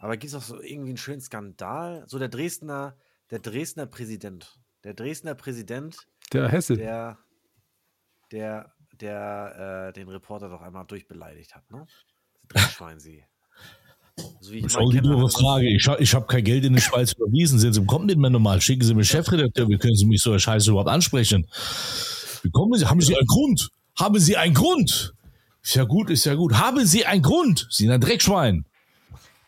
Aber gibt es auch so irgendwie einen schönen Skandal? So der Dresdner, der Dresdner Präsident. Der Dresdner Präsident, Der Hesse. der, der, der äh, den Reporter doch einmal durchbeleidigt hat, ne? Dreckschwein sie. So wie ich doofe hat er das- Frage. Ich, ich habe kein Geld in die Schweiz überwiesen. Sind Sie, kommen nicht mehr normal. Schicken Sie mir Chefredakteur. Wie können Sie mich so eine Scheiße überhaupt ansprechen? Wie kommen Sie? Haben Sie einen Grund? Haben Sie einen Grund? Ist ja gut, ist ja gut. Haben Sie einen Grund? Sie sind ein Dreckschwein.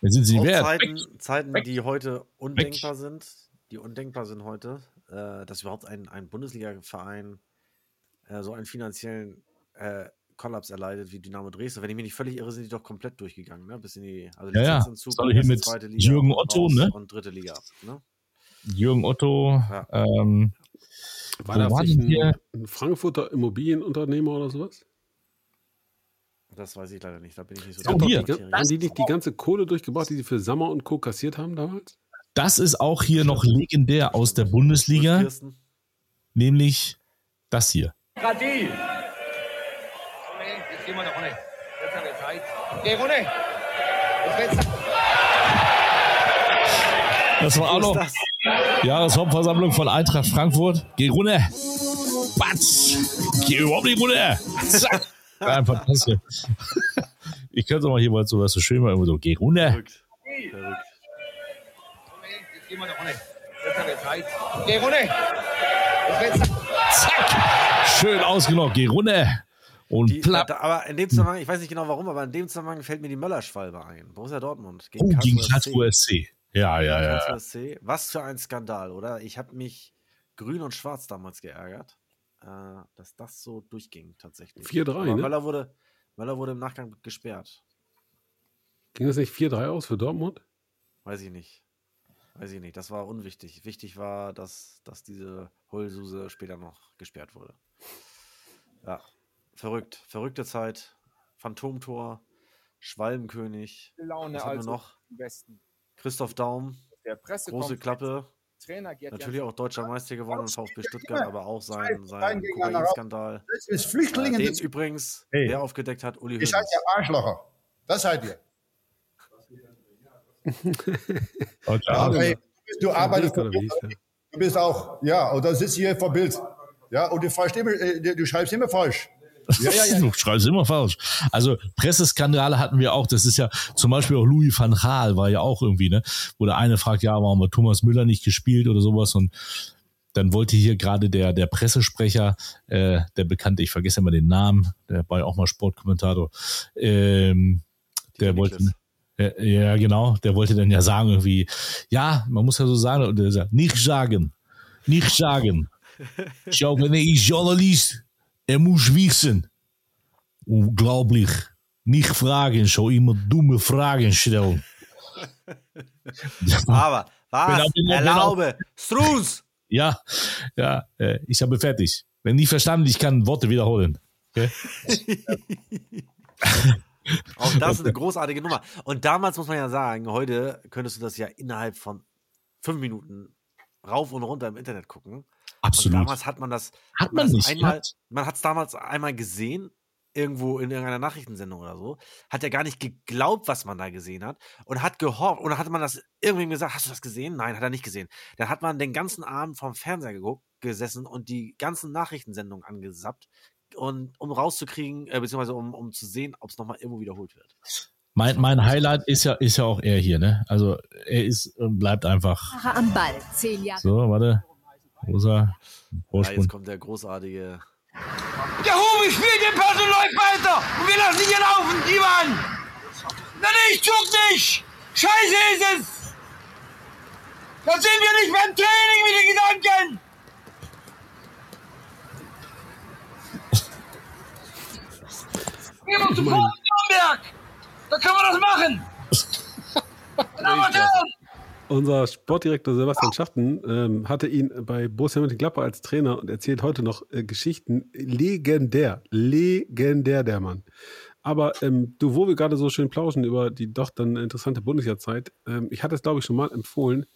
Dann sind Sie Auch wert. Zeiten, Zeiten Weg. die heute undenkbar sind, die undenkbar sind heute, äh, dass überhaupt ein, ein Bundesliga-Verein äh, so einen finanziellen äh, Kollaps erleidet wie Dynamo Dresden. Wenn ich mich nicht völlig irre, sind die doch komplett durchgegangen, ne? Bis in die also Ja, ja. Lizenzentzug Soll und hier mit zweite Jürgen und Otto, ne? Und dritte Liga. Ne? Jürgen Otto. Ja. Ähm, War das war ein, ein Frankfurter Immobilienunternehmer oder sowas? Das weiß ich leider nicht. Da bin ich nicht so hier. Die, haben die nicht die ganze Kohle durchgebracht, die sie für Sammer und Co. kassiert haben damals? das ist auch hier noch legendär aus der Bundesliga, nämlich das hier. Radi. Jetzt gehen wir nach vorne. Jetzt haben wir Zeit. Geh runter. Das war auch noch das? Jahreshauptversammlung von Eintracht Frankfurt. Geh runter. Batz. Geh überhaupt nicht runter. Zack. Einfach das hier. Ich könnte auch mal hier mal so was so schön mal immer so. Geh runter. Verrückt. Verrückt. Jetzt gehen wir nach vorne. Jetzt haben wir Zeit. Geh runter. Das letzte. Zack. Schön ausgenockt. Geh runter. Und Die, plapp. da, aber in dem Zusammenhang, ich weiß nicht genau warum, aber in dem Zusammenhang fällt mir die Möllerschwalbe ein. Borussia Dortmund Oh, gegen Karlsruhe SC. Ja, ja, ja. Was für ein Skandal, oder? Ich habe mich grün und schwarz damals geärgert, äh, dass das so durchging tatsächlich. 4-3, Aber ne? Möller wurde, Möller wurde im Nachgang gesperrt. Ging das nicht 4-3 aus für Dortmund? Weiß ich nicht. Weiß ich nicht. Das war unwichtig. Wichtig war, dass, dass diese Heulsuse später noch gesperrt wurde. Ja. Verrückt. Verrückte Zeit. Phantomtor. Schwalbenkönig. Laune also noch? Christoph Daum. Der Große Klappe. Trainer geht Natürlich auch deutscher Meister geworden im VfB Stuttgart, aber auch sein, sein Kokain-Skandal. Das ist Äh, Flüchtlinge. den übrigens, Hey. wer aufgedeckt hat, Uli Ihr seid Hoeneß. ja Arschlocher. Das seid ihr. Hey, du arbeitest, der? du bist auch, ja, oder sitzt hier vor Bild. Ja, und du, immer, äh, du schreibst immer falsch. Ja, ja, ja. Du schreibst immer falsch. Also Presseskandale hatten wir auch. Das ist ja zum Beispiel auch Louis van Gaal war ja auch irgendwie, ne? Wo der eine fragt, ja, warum hat Thomas Müller nicht gespielt oder sowas und dann wollte hier gerade der, der Pressesprecher, äh, der bekannte, ich vergesse immer den Namen, der war ja auch mal Sportkommentator, ähm, der wollte, Niklas. ja, genau, der wollte dann ja sagen irgendwie, ja, man muss ja so sagen, und der sagt, nicht sagen, nicht sagen. Wenn er ist Journalist, er muss wissen. Unglaublich. Nicht fragen, so immer dumme Fragen stellen. Aber, was? Genau, Erlaube. Struß! Ja, ja, ich habe fertig. Wenn nicht verstanden, ich kann Worte wiederholen. Okay? Auch das ist eine großartige Nummer. Und damals muss man ja sagen, heute könntest du das ja innerhalb von fünf Minuten rauf und runter im Internet gucken. Und Absolut. damals hat man das, Hat man das nicht, einmal, ja. man hat es damals einmal gesehen irgendwo in irgendeiner Nachrichtensendung oder so, hat er gar nicht geglaubt, was man da gesehen hat und hat gehofft, oder hat man das irgendwem gesagt, hast du das gesehen? Nein, hat er nicht gesehen. Dann hat man den ganzen Abend vorm Fernseher geguckt, gesessen und die ganzen Nachrichtensendungen angesappt, und, um rauszukriegen, äh, beziehungsweise um, um zu sehen, ob es nochmal irgendwo wiederholt wird. Mein, mein Highlight ist ja, ist ja auch er hier, ne? Also er ist und bleibt einfach. am Ball. Zehn Jahre. So, warte. Rosa. Ja, Vorsprung. jetzt kommt der großartige. Der Hubi spielt, den Pass und läuft weiter. Und wir lassen ihn laufen, die Mann. Na nee, ich zuck nicht. Scheiße ist es. Da sind wir nicht beim Training mit den Gedanken. Gehen wir zu Nürnberg. Da können wir das machen. Herren. Unser Sportdirektor Sebastian Schachten ähm, hatte ihn bei Borussia Mönchengladbach als Trainer und erzählt heute noch äh, Geschichten. Legendär, legendär der Mann. Aber ähm, du, wo wir gerade so schön plauschen über die doch dann interessante Bundesjahrzeit, ähm, ich hatte es glaube ich schon mal empfohlen,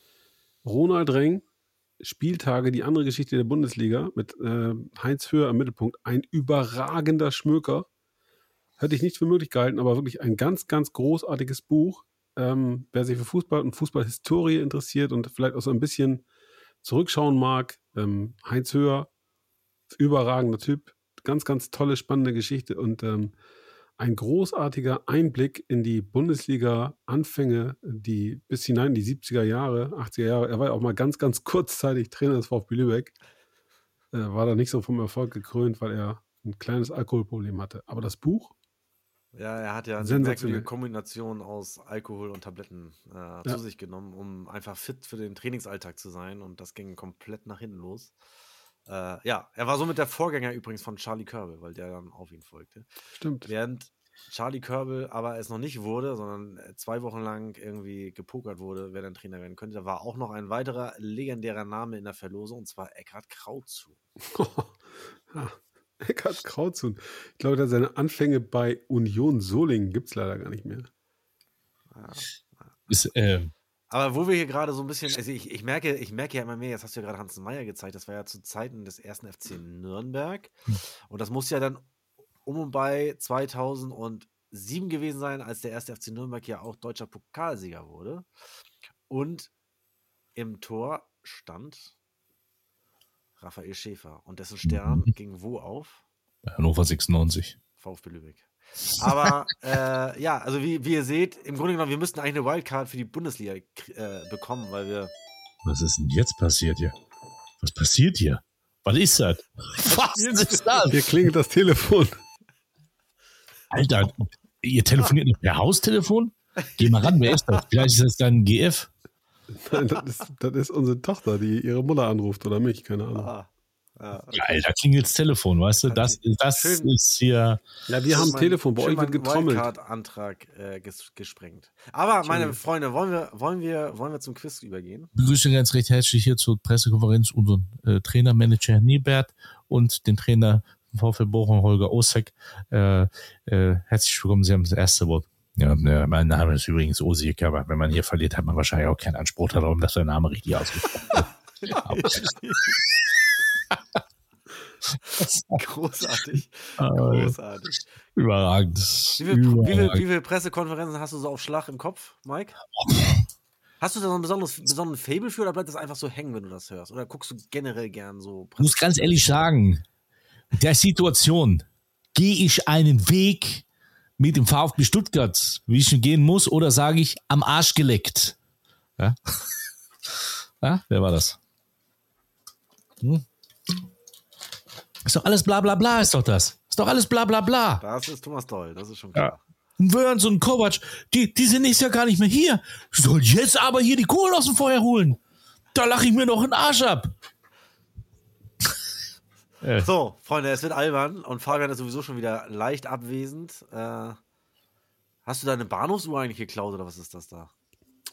Ronald Reng, Spieltage, die andere Geschichte der Bundesliga mit äh, Heinz Höher im Mittelpunkt, ein überragender Schmöker. Hätte ich nicht für möglich gehalten, aber wirklich ein ganz, ganz großartiges Buch. Ähm, wer sich für Fußball und Fußballhistorie interessiert und vielleicht auch so ein bisschen zurückschauen mag, ähm, Heinz Höher, überragender Typ, ganz, ganz tolle, spannende Geschichte und ähm, ein großartiger Einblick in die Bundesliga-Anfänge, die bis hinein in die 70er Jahre, 80er Jahre. Er war ja auch mal ganz, ganz kurzzeitig Trainer des VfB Lübeck. Äh, war da nicht so vom Erfolg gekrönt, weil er ein kleines Alkoholproblem hatte. Aber das Buch, Ja, er hat ja eine merkwürdige Kombination aus Alkohol und Tabletten äh, zu sich genommen, um einfach fit für den Trainingsalltag zu sein. Und das ging komplett nach hinten los. Äh, ja, er war somit der Vorgänger übrigens von Charlie Körbel, weil der dann auf ihn folgte. stimmt. Während Charlie Körbel aber es noch nicht wurde, sondern zwei Wochen lang irgendwie gepokert wurde, wer dann Trainer werden könnte, da war auch noch ein weiterer legendärer Name in der Verlosung, und zwar Eckhard Krautzu. ja, Eckhard Krautzun. Ich glaube, der seine Anfänge bei Union Solingen gibt es leider gar nicht mehr. Ist, äh, Aber wo wir hier gerade so ein bisschen, also ich, ich merke, ich merke ja immer mehr, jetzt hast du ja gerade Hansen Meyer gezeigt, das war ja zu Zeiten des ersten FC Nürnberg. Und das muss ja dann um und bei 2007 gewesen sein, als der erste FC Nürnberg ja auch deutscher Pokalsieger wurde. Und im Tor stand Raphael Schäfer. Und dessen Stern ging wo auf? Hannover 96. VfB Lübeck. Aber äh, ja, also wie, wie ihr seht, im Grunde genommen, wir müssten eigentlich eine Wildcard für die Bundesliga äh, bekommen, weil wir Was ist denn jetzt passiert hier? Was passiert hier? Was ist das? Was ist das? Hier klingelt das Telefon. Alter, ihr telefoniert nicht per Haustelefon? Geh mal ran, wer ist das? Vielleicht ist das dann GF. Nein, das ist, das ist unsere Tochter, die ihre Mutter anruft oder mich, keine Ahnung. Ah, ja, Geil, da klingelt das Telefon, weißt du? Das, das Schön. ist hier. Ja, wir haben ein mein- Telefon, bei euch wird getrommelt. Wildcard-Antrag äh, ges gesprengt. Aber meine Freunde, wollen wir, wollen wir, wollen wir zum Quiz übergehen? begrüße ganz recht herzlich hier zur Pressekonferenz unseren äh, Trainermanager Herrn Niebert und den Trainer vom VfL Bochum Holger Osek. Äh, äh, herzlich willkommen, Sie haben das erste Wort. Ja, ne, mein Name ist übrigens Osik, aber wenn man hier verliert, hat man wahrscheinlich auch keinen Anspruch darauf, dass der Name richtig ausgesprochen wird. Großartig. Äh, Großartig. Überragend. Wie viele, wie viele Pressekonferenzen hast du so auf Schlag im Kopf, Mike? Hast du da so ein besonderes, besonderen Fable für oder bleibt das einfach so hängen, wenn du das hörst? Oder guckst du generell gern so Ich muss ganz ehrlich sagen, der Situation gehe ich einen Weg mit dem VfB Stuttgart, wie ich ihn gehen muss, oder sage ich am Arsch geleckt? Ja? ja? Wer war das? Hm? Ist doch alles bla bla bla, ist doch das. Ist doch alles bla bla bla. Das ist Thomas Doll, das ist schon klar. Und Wörns und Kovac, die, die sind nächstes Jahr gar nicht mehr hier. Soll jetzt aber hier die Kohle aus dem Feuer holen. Da lache ich mir noch einen Arsch ab. So, Freunde, es wird albern und Fabian ist sowieso schon wieder leicht abwesend. Äh, hast du deine Bahnhofsuhr eigentlich geklaut oder was ist das da?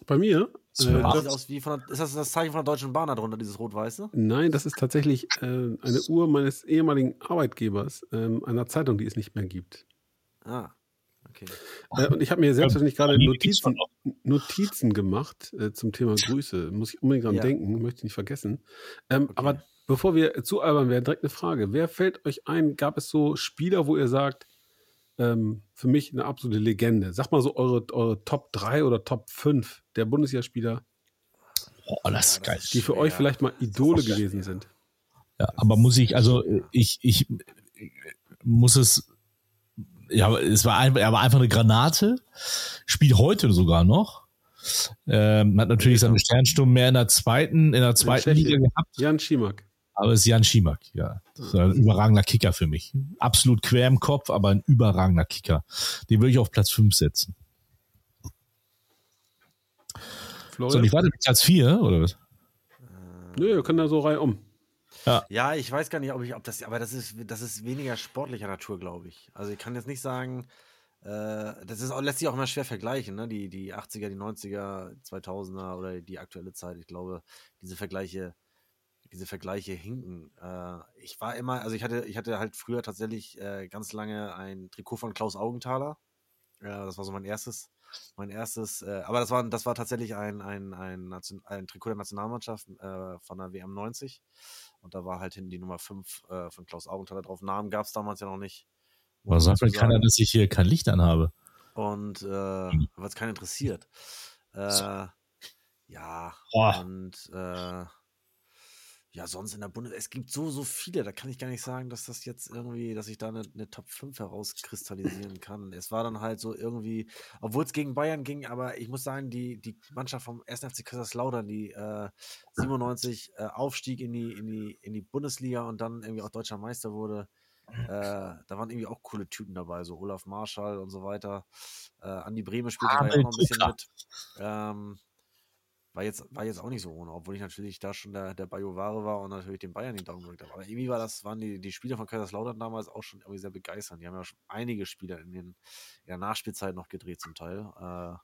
Bei mir? So, Äh, Ach. Sieht aus wie von der, ist das das Zeichen von der Deutschen Bahn da drunter, dieses rot-weiße? Nein, das ist tatsächlich äh, eine Uhr meines ehemaligen Arbeitgebers, ähm, einer Zeitung, die es nicht mehr gibt. Ah, okay. Äh, und ich habe mir selbstverständlich gerade Notizen, Notizen gemacht äh, zum Thema Grüße. Muss ich unbedingt dran Ja. denken, möchte ich nicht vergessen. Ähm, Okay. Aber bevor wir zu albern werden, direkt eine Frage. Wer fällt euch ein? Gab es so Spieler, wo ihr sagt, ähm, für mich eine absolute Legende. Sag mal so eure, eure Top 3 oder Top 5 der Bundesligaspieler, Oh, das ist geil. die für euch vielleicht mal Idole gewesen sind. Ja, aber muss ich, also ich, ich muss es, ja, es war einfach, er war einfach eine Granate, spielt heute sogar noch. Ähm, hat natürlich seine Sternsturm mehr in der zweiten, in der zweiten Tschechien. Liga gehabt, Jan Schimak. Aber es ist Jan Schimak, ja. Das ist ein überragender Kicker für mich. Absolut quer im Kopf, aber ein überragender Kicker. Den würde ich auf Platz 5 setzen. So, Florian? ich warte bis Platz 4, oder was? Nö, wir können da so reihum. Ja, ich weiß gar nicht, ob ich, ob das, aber das ist, das ist weniger sportlicher Natur, glaube ich. Also ich kann jetzt nicht sagen, äh, das ist auch, lässt sich auch immer schwer vergleichen, ne? Die, die 80er, die 90er, 2000er oder die aktuelle Zeit. Ich glaube, diese Vergleiche, diese Vergleiche hinken. Äh, ich war immer, also ich hatte, ich hatte halt früher tatsächlich äh, ganz lange ein Trikot von Klaus Augenthaler. Ja, das war so mein erstes, mein erstes, äh, aber das war, das war tatsächlich ein, ein, ein, Nation, ein Trikot der Nationalmannschaft äh, von der WM 90. Und da war halt hinten die Nummer 5 äh, von Klaus Augenthaler drauf. Namen gab es damals ja noch nicht. Man sagt mir keiner, dass ich hier kein Licht anhabe. Und äh, weil es keinen interessiert. Äh, ja, Boah. und äh, ja, sonst in der Bundes es gibt so, so viele, da kann ich gar nicht sagen, dass das jetzt irgendwie, dass ich da eine, eine Top 5 herauskristallisieren kann. Es war dann halt so irgendwie, obwohl es gegen Bayern ging, aber ich muss sagen, die, die Mannschaft vom 1. FC Kaiserslautern, die äh, 97 äh, Aufstieg in die, in, die, in die Bundesliga und dann irgendwie auch deutscher Meister wurde, äh, da waren irgendwie auch coole Typen dabei, so Olaf Marschall und so weiter. Äh, Andi Brehme spielte da ja auch noch ein bisschen mit. Ähm, war jetzt, war jetzt auch nicht so ohne, obwohl ich natürlich da schon der, der Bayo-Ware war und natürlich den Bayern den Daumen gedrückt habe. Aber irgendwie war das, waren die, die Spieler von Kaiserslautern damals auch schon irgendwie sehr begeisternd. Die haben ja schon einige Spieler in, den, in der Nachspielzeit noch gedreht zum Teil. Äh,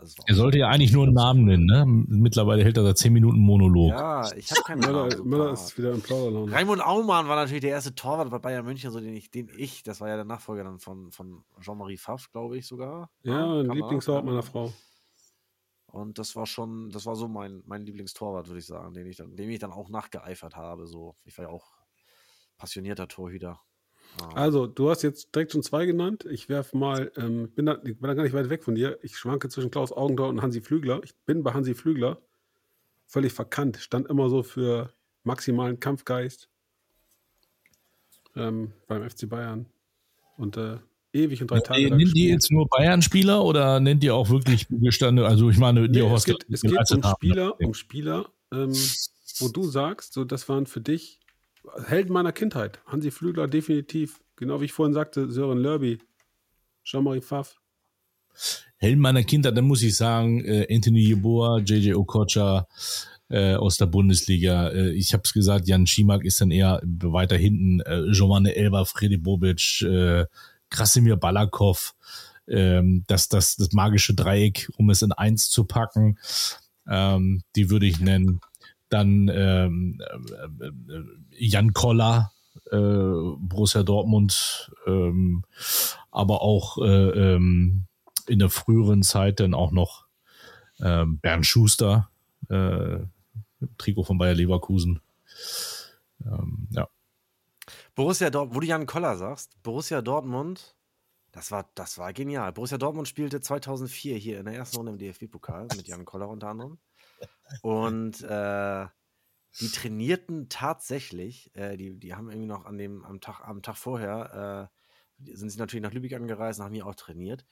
also Er sollte ja eigentlich nur einen Namen nennen, ne? Mittlerweile hält er da 10 Minuten Monolog. Ja, ich habe keinen Namen. Parat. ist wieder im Plauderlaune. Raimund Aumann war natürlich der erste Torwart bei Bayern München, so den ich, den ich, das war ja der Nachfolger dann von, von Jean-Marie Pfaff, glaube ich sogar. Ja, ein kann Lieblingsort meiner Frau. Und das war schon, das war so mein, mein Lieblingstorwart, würde ich sagen, den ich dann, dem ich dann auch nachgeeifert habe. So, ich war ja auch passionierter Torhüter. Also, du hast jetzt direkt schon zwei genannt. Ich werfe mal, ähm, bin, da, ich bin da gar nicht weit weg von dir. Ich schwanke zwischen Klaus Augendorf und Hansi Flügler. Ich bin bei Hansi Flügler völlig verkannt. Stand immer so für maximalen Kampfgeist ähm, beim FC Bayern. Und äh, ewig und drei Tage. da Nennt die jetzt nur Bayern-Spieler oder nennt ihr auch wirklich gestanden? Also ich meine, die Nee, auch es geht, es geht um haben. Spieler, um Spieler, ähm, wo du sagst, so das waren für dich Helden meiner Kindheit. Hansi Flügler definitiv, genau wie ich vorhin sagte, Sören Lörby, Jean-Marie Pfaff. Helden meiner Kindheit, dann muss ich sagen, äh, Anthony Jeboa, JJ Okocha äh, aus der Bundesliga. Äh, ich habe es gesagt, Jan Schimak ist dann eher weiter hinten. Äh, Giovanni Elba, Fredi Bobic, äh, Krasimir Balakov. Ähm, das, das, das magische Dreieck, um es in eins zu packen, ähm, die würde ich nennen. Dann ähm, äh, äh, Jan Koller, äh, Borussia Dortmund, ähm, aber auch äh, ähm, in der früheren Zeit dann auch noch ähm, Bernd Schuster, äh, Trikot von Bayer Leverkusen. Ähm, ja. Borussia Dortmund, wo du Jan Koller sagst, Borussia Dortmund, das war, das war genial. Borussia Dortmund spielte 2004 hier in der ersten Runde im DFB-Pokal mit Jan Koller unter anderem. Und äh, die trainierten tatsächlich, äh, die, die haben irgendwie noch an dem, am Tag, am Tag vorher, äh, sind sie natürlich nach Lübeck angereist und haben hier auch trainiert.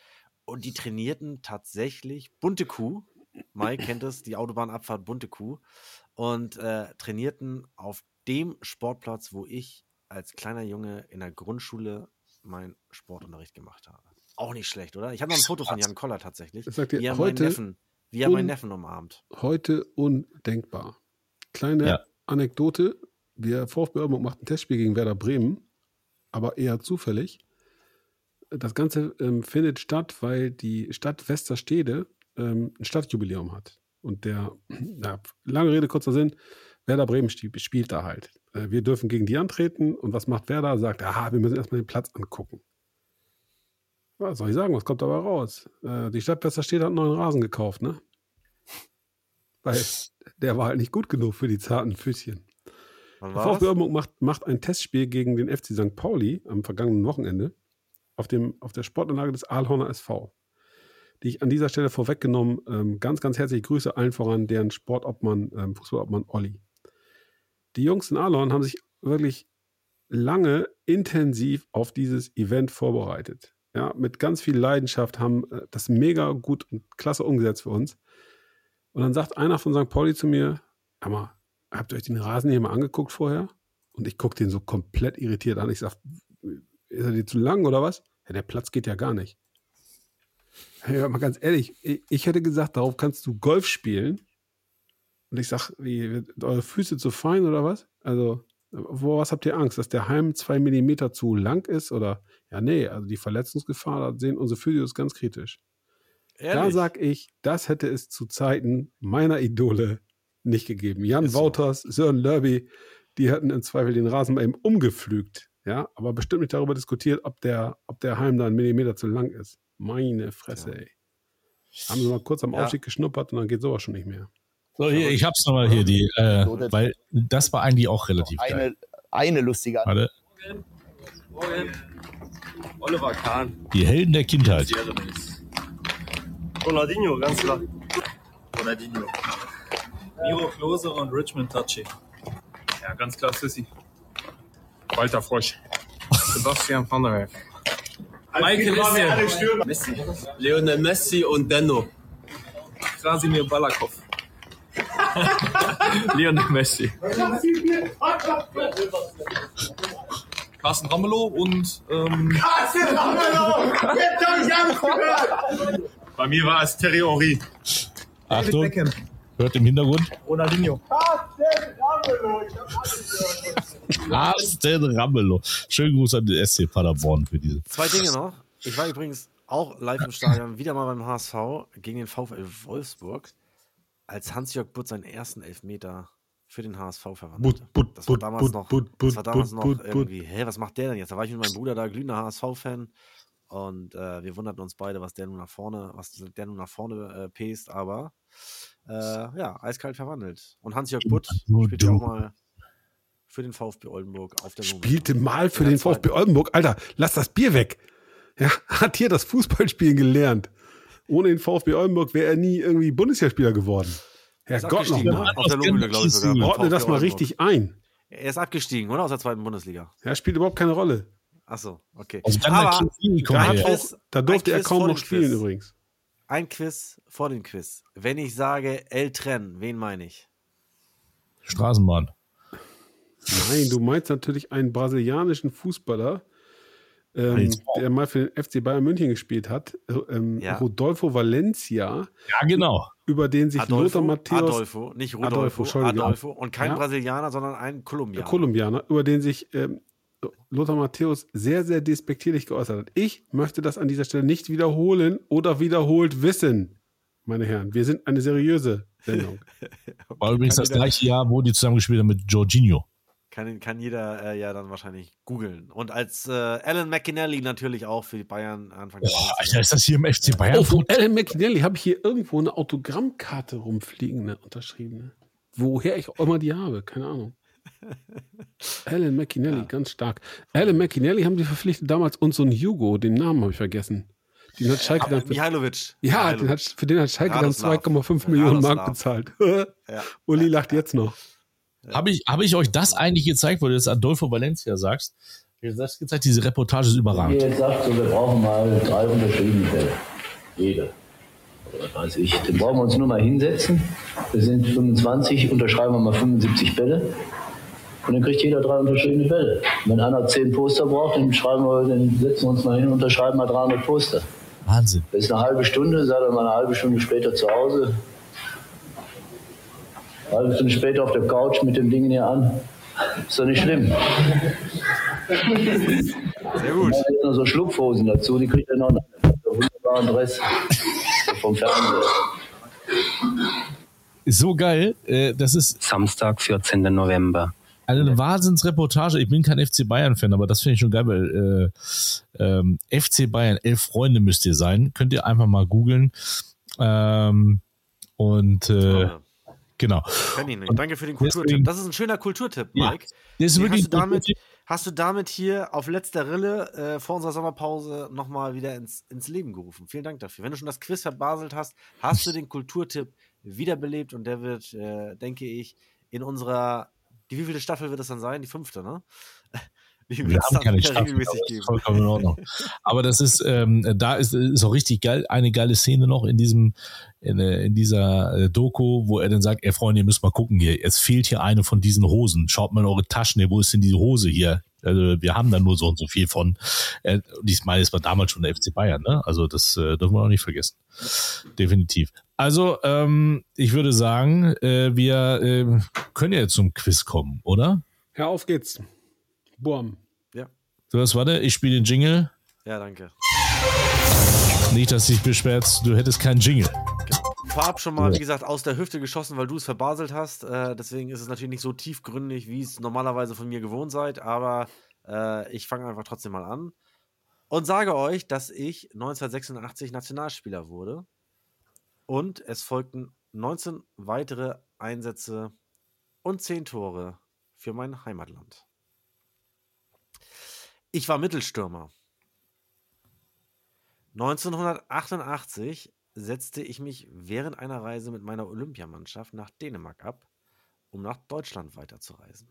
Und die trainierten tatsächlich Bunte Kuh. Mike kennt es, die Autobahnabfahrt Bunte Kuh. Und äh, trainierten auf dem Sportplatz, wo ich als kleiner Junge in der Grundschule meinen Sportunterricht gemacht habe. Auch nicht schlecht, oder? Ich habe noch ein Foto von Jan Koller tatsächlich. Ich sag dir, wie er heute- meinen Neffen, wie er meinen Neffen umarmt. Heute undenkbar. Kleine Ja. Anekdote: Der VfB Oldenburg macht ein Testspiel gegen Werder Bremen, aber eher zufällig. Das Ganze ähm, findet statt, weil die Stadt Westerstede ähm, ein Stadtjubiläum hat. Und der, ja, lange Rede, kurzer Sinn, Werder Bremen spielt, spielt da halt. Äh, wir dürfen gegen die antreten und was macht Werder? Sagt, aha, wir müssen erstmal den Platz angucken. Was soll ich sagen, was kommt dabei raus? Äh, die Stadt Westerstede hat einen neuen Rasen gekauft, ne? Weil der war halt nicht gut genug für die zarten Füßchen. VfB? Oldenburg macht, macht ein Testspiel gegen den FC St. Pauli am vergangenen Wochenende. auf, dem, auf der Sportanlage des Aalhorner SV, die ich an dieser Stelle vorweggenommen ähm, ganz, ganz herzlich grüße allen voran, deren Sportobmann, ähm, Fußballobmann Olli. Die Jungs in Aalhorn haben sich wirklich lange intensiv auf dieses Event vorbereitet. Ja, mit ganz viel Leidenschaft haben äh, das mega gut und klasse umgesetzt für uns. Und dann sagt einer von St. Pauli zu mir, mal, habt ihr euch den Rasen hier mal angeguckt vorher? Und ich gucke den so komplett irritiert an. Ich sage, ist er dir zu lang oder was? Ja, der Platz geht ja gar nicht. Ja, mal ganz ehrlich, ich hätte gesagt, darauf kannst du Golf spielen. Und ich sage, wie, eure Füße zu fein oder was? Also, wo was habt ihr Angst? Dass der Heim zwei Millimeter zu lang ist? Oder, ja, nee, also die Verletzungsgefahr, da sehen unsere Physios ganz kritisch. Ehrlich? Da sag ich, das hätte es zu Zeiten meiner Idole nicht gegeben. Jan ist Wouters, so. Sören Lörby, die hätten im Zweifel den Rasen bei ihm umgepflügt. Ja, aber bestimmt nicht darüber diskutiert, ob der, ob der Heim da einen Millimeter zu lang ist. Meine Fresse, ja. ey. Haben sie mal kurz am ja. Aufstieg geschnuppert und dann geht sowas schon nicht mehr. So, hier, ich hab's nochmal hier, die, äh, weil das war eigentlich auch relativ eine, geil. Eine lustige Warte. Morgen. Oliver Kahn. Die Helden der Kindheit. Ronaldinho, ganz klar. Ronaldinho. Miro Klose und Richmond Tachi. Ja, ganz klar Sissi. Walter Frosch. Sebastian van der Werf. Michael Essien. Messi. Lionel Messi und Denno. Krasimir Balakov. Lionel Messi. Carsten Ramelow und. Ähm, Carsten Ramelow! Jetzt hab ich alles gehört! Bei mir war es Terry Henry. Achtung, hört im Hintergrund. Ronaldinho. Carsten Ramelow! Ich hab alles gehört. Carsten Ramelow. Schönen Gruß an den SC Paderborn für diese. Zwei Dinge noch. Ich war übrigens auch live im Stadion, wieder mal beim HSV gegen den VfL Wolfsburg als Hans-Jörg Butt seinen ersten Elfmeter für den HSV verwandelt. Das war damals noch, das war damals noch irgendwie, hä, was macht der denn jetzt? Da war ich mit meinem Bruder da, glühender HSV-Fan. Und äh, wir wunderten uns beide, was der nun nach vorne, was der nun nach vorne äh, pest, aber äh, ja, eiskalt verwandelt. Und Hans-Jörg Butt spielt ja auch mal für den VfB Oldenburg auf der Spielte mal für den VfB Oldenburg. Alter, lass das Bier weg. Ja, hat hier das Fußballspielen gelernt. Ohne den VfB Oldenburg wäre er nie irgendwie Bundesligaspieler geworden. Herrgott noch mal. Auf der Lunge, glaube ich sogar. Ordne das mal richtig ein. Er ist abgestiegen, oder? Aus der zweiten Bundesliga. Er spielt überhaupt keine Rolle. Ach so, okay. Also Aber da, Quiz, da durfte er kaum noch spielen Quiz. übrigens. Ein Quiz vor dem Quiz. Wenn ich sage El Tren, wen meine ich? Straßenbahn. Nein, du meinst natürlich einen brasilianischen Fußballer, ähm, der mal für den FC Bayern München gespielt hat, ähm, ja. Rodolfo Valencia. Ja, genau. Über den sich Adolfo, Lothar Matthäus. Adolfo, nicht Rodolfo, Adolfo. Adolfo und kein ja. Brasilianer, sondern ein Kolumbianer. Kolumbianer, über den sich ähm, Lothar Matthäus sehr, sehr despektierlich geäußert hat. Ich möchte das an dieser Stelle nicht wiederholen oder wiederholt wissen, meine Herren. Wir sind eine seriöse Sendung. War übrigens das gleiche Jahr, wo die zusammengespielt haben mit Jorginho. Kann, kann jeder äh, ja dann wahrscheinlich googeln. Und als äh, Alan McInally natürlich auch für die Bayern Anfang oh, Alter, ist das hier im FC Bayern? Oh, von Alan McInally habe ich hier irgendwo eine Autogrammkarte rumfliegen, eine unterschriebene. Woher ich auch immer die habe, keine Ahnung. Alan McInally, ja. ganz stark. Alan McInally haben die verpflichtet damals und so ein Hugo, den Namen habe ich vergessen. Den hat Schalke dann. Mihailovic. Ja, Mihailovic. Den hat, für den hat Schalke Radoslav. dann 2,5 Millionen Mark bezahlt. ja. Uli lacht jetzt noch. Habe ich, hab ich euch das eigentlich gezeigt, wo du jetzt Adolfo Valencia sagst? Das gezeigt, diese Reportage ist überragend. Ihr jetzt sagt, so, wir brauchen mal drei unterschiedliche Fälle. Jede. Oder weiß ich. Dann brauchen wir uns nur mal hinsetzen. Wir sind 25, unterschreiben wir mal 75 Bälle. Und dann kriegt jeder drei unterschiedliche Bälle. Wenn einer zehn Poster braucht, dann, schreiben wir, dann setzen wir uns mal hin und unterschreiben mal 300 Poster. Wahnsinn. Das ist eine halbe Stunde, seid ihr mal eine halbe Stunde später zu Hause, halbe Stunde später auf der Couch mit dem Ding hier an. Ist doch nicht schlimm. Sehr gut. Da jetzt noch so Schlupfhosen dazu, die kriegt er noch einen wunderbaren Dress vom Fernseher. So geil. Äh, das ist Samstag, 14. November. Also eine Wahnsinnsreportage. Ich bin kein FC Bayern-Fan, aber das finde ich schon geil, weil äh, ähm, FC Bayern, elf Freunde müsst ihr sein. Könnt ihr einfach mal googeln. Ähm, und äh, Genau. Danke für den Kulturtipp. das ist ein schöner Kulturtipp, Mike. Ja, das ist wirklich hast du damit, hast du damit hier auf letzter Rille äh, vor unserer Sommerpause nochmal wieder ins, ins Leben gerufen. Vielen Dank dafür. Wenn du schon das Quiz verbaselt hast, hast du den Kulturtipp wiederbelebt und der wird, äh, denke ich, in unserer, die wievielte Staffel wird das dann sein? Die fünfte, ne? Wir haben keine Staffel, aber das geben. ist vollkommen in Ordnung. Aber das ist, ähm, da ist, ist auch richtig geil, eine geile Szene noch in diesem, in, äh, in dieser äh, Doku, wo er dann sagt, ey Freunde, ihr müsst mal gucken hier, es fehlt hier eine von diesen Hosen. Schaut mal in eure Taschen, wo ist denn diese Hose hier? Also, wir haben da nur so und so viel von. Äh, und ich meine, es war damals schon der FC Bayern, ne? Also das äh, dürfen wir auch nicht vergessen. Definitiv. Also, ähm, ich würde sagen, äh, wir äh, können ja jetzt zum Quiz kommen, oder? Ja, auf geht's. Boom. Du was, warte, ich spiele den Jingle. Ja, danke. Nicht, dass dich beschwerst, du hättest keinen Jingle. Vorab schon mal, wie gesagt, aus der Hüfte geschossen, weil du es verbaselt hast. Äh, deswegen ist es natürlich nicht so tiefgründig, wie es normalerweise von mir gewohnt seid. Aber äh, ich fange einfach trotzdem mal an und sage euch, dass ich 1986 Nationalspieler wurde. Und es folgten 19 weitere Einsätze und 10 Tore für mein Heimatland. Ich war Mittelstürmer. 1988 setzte ich mich während einer Reise mit meiner Olympiamannschaft nach Dänemark ab, um nach Deutschland weiterzureisen.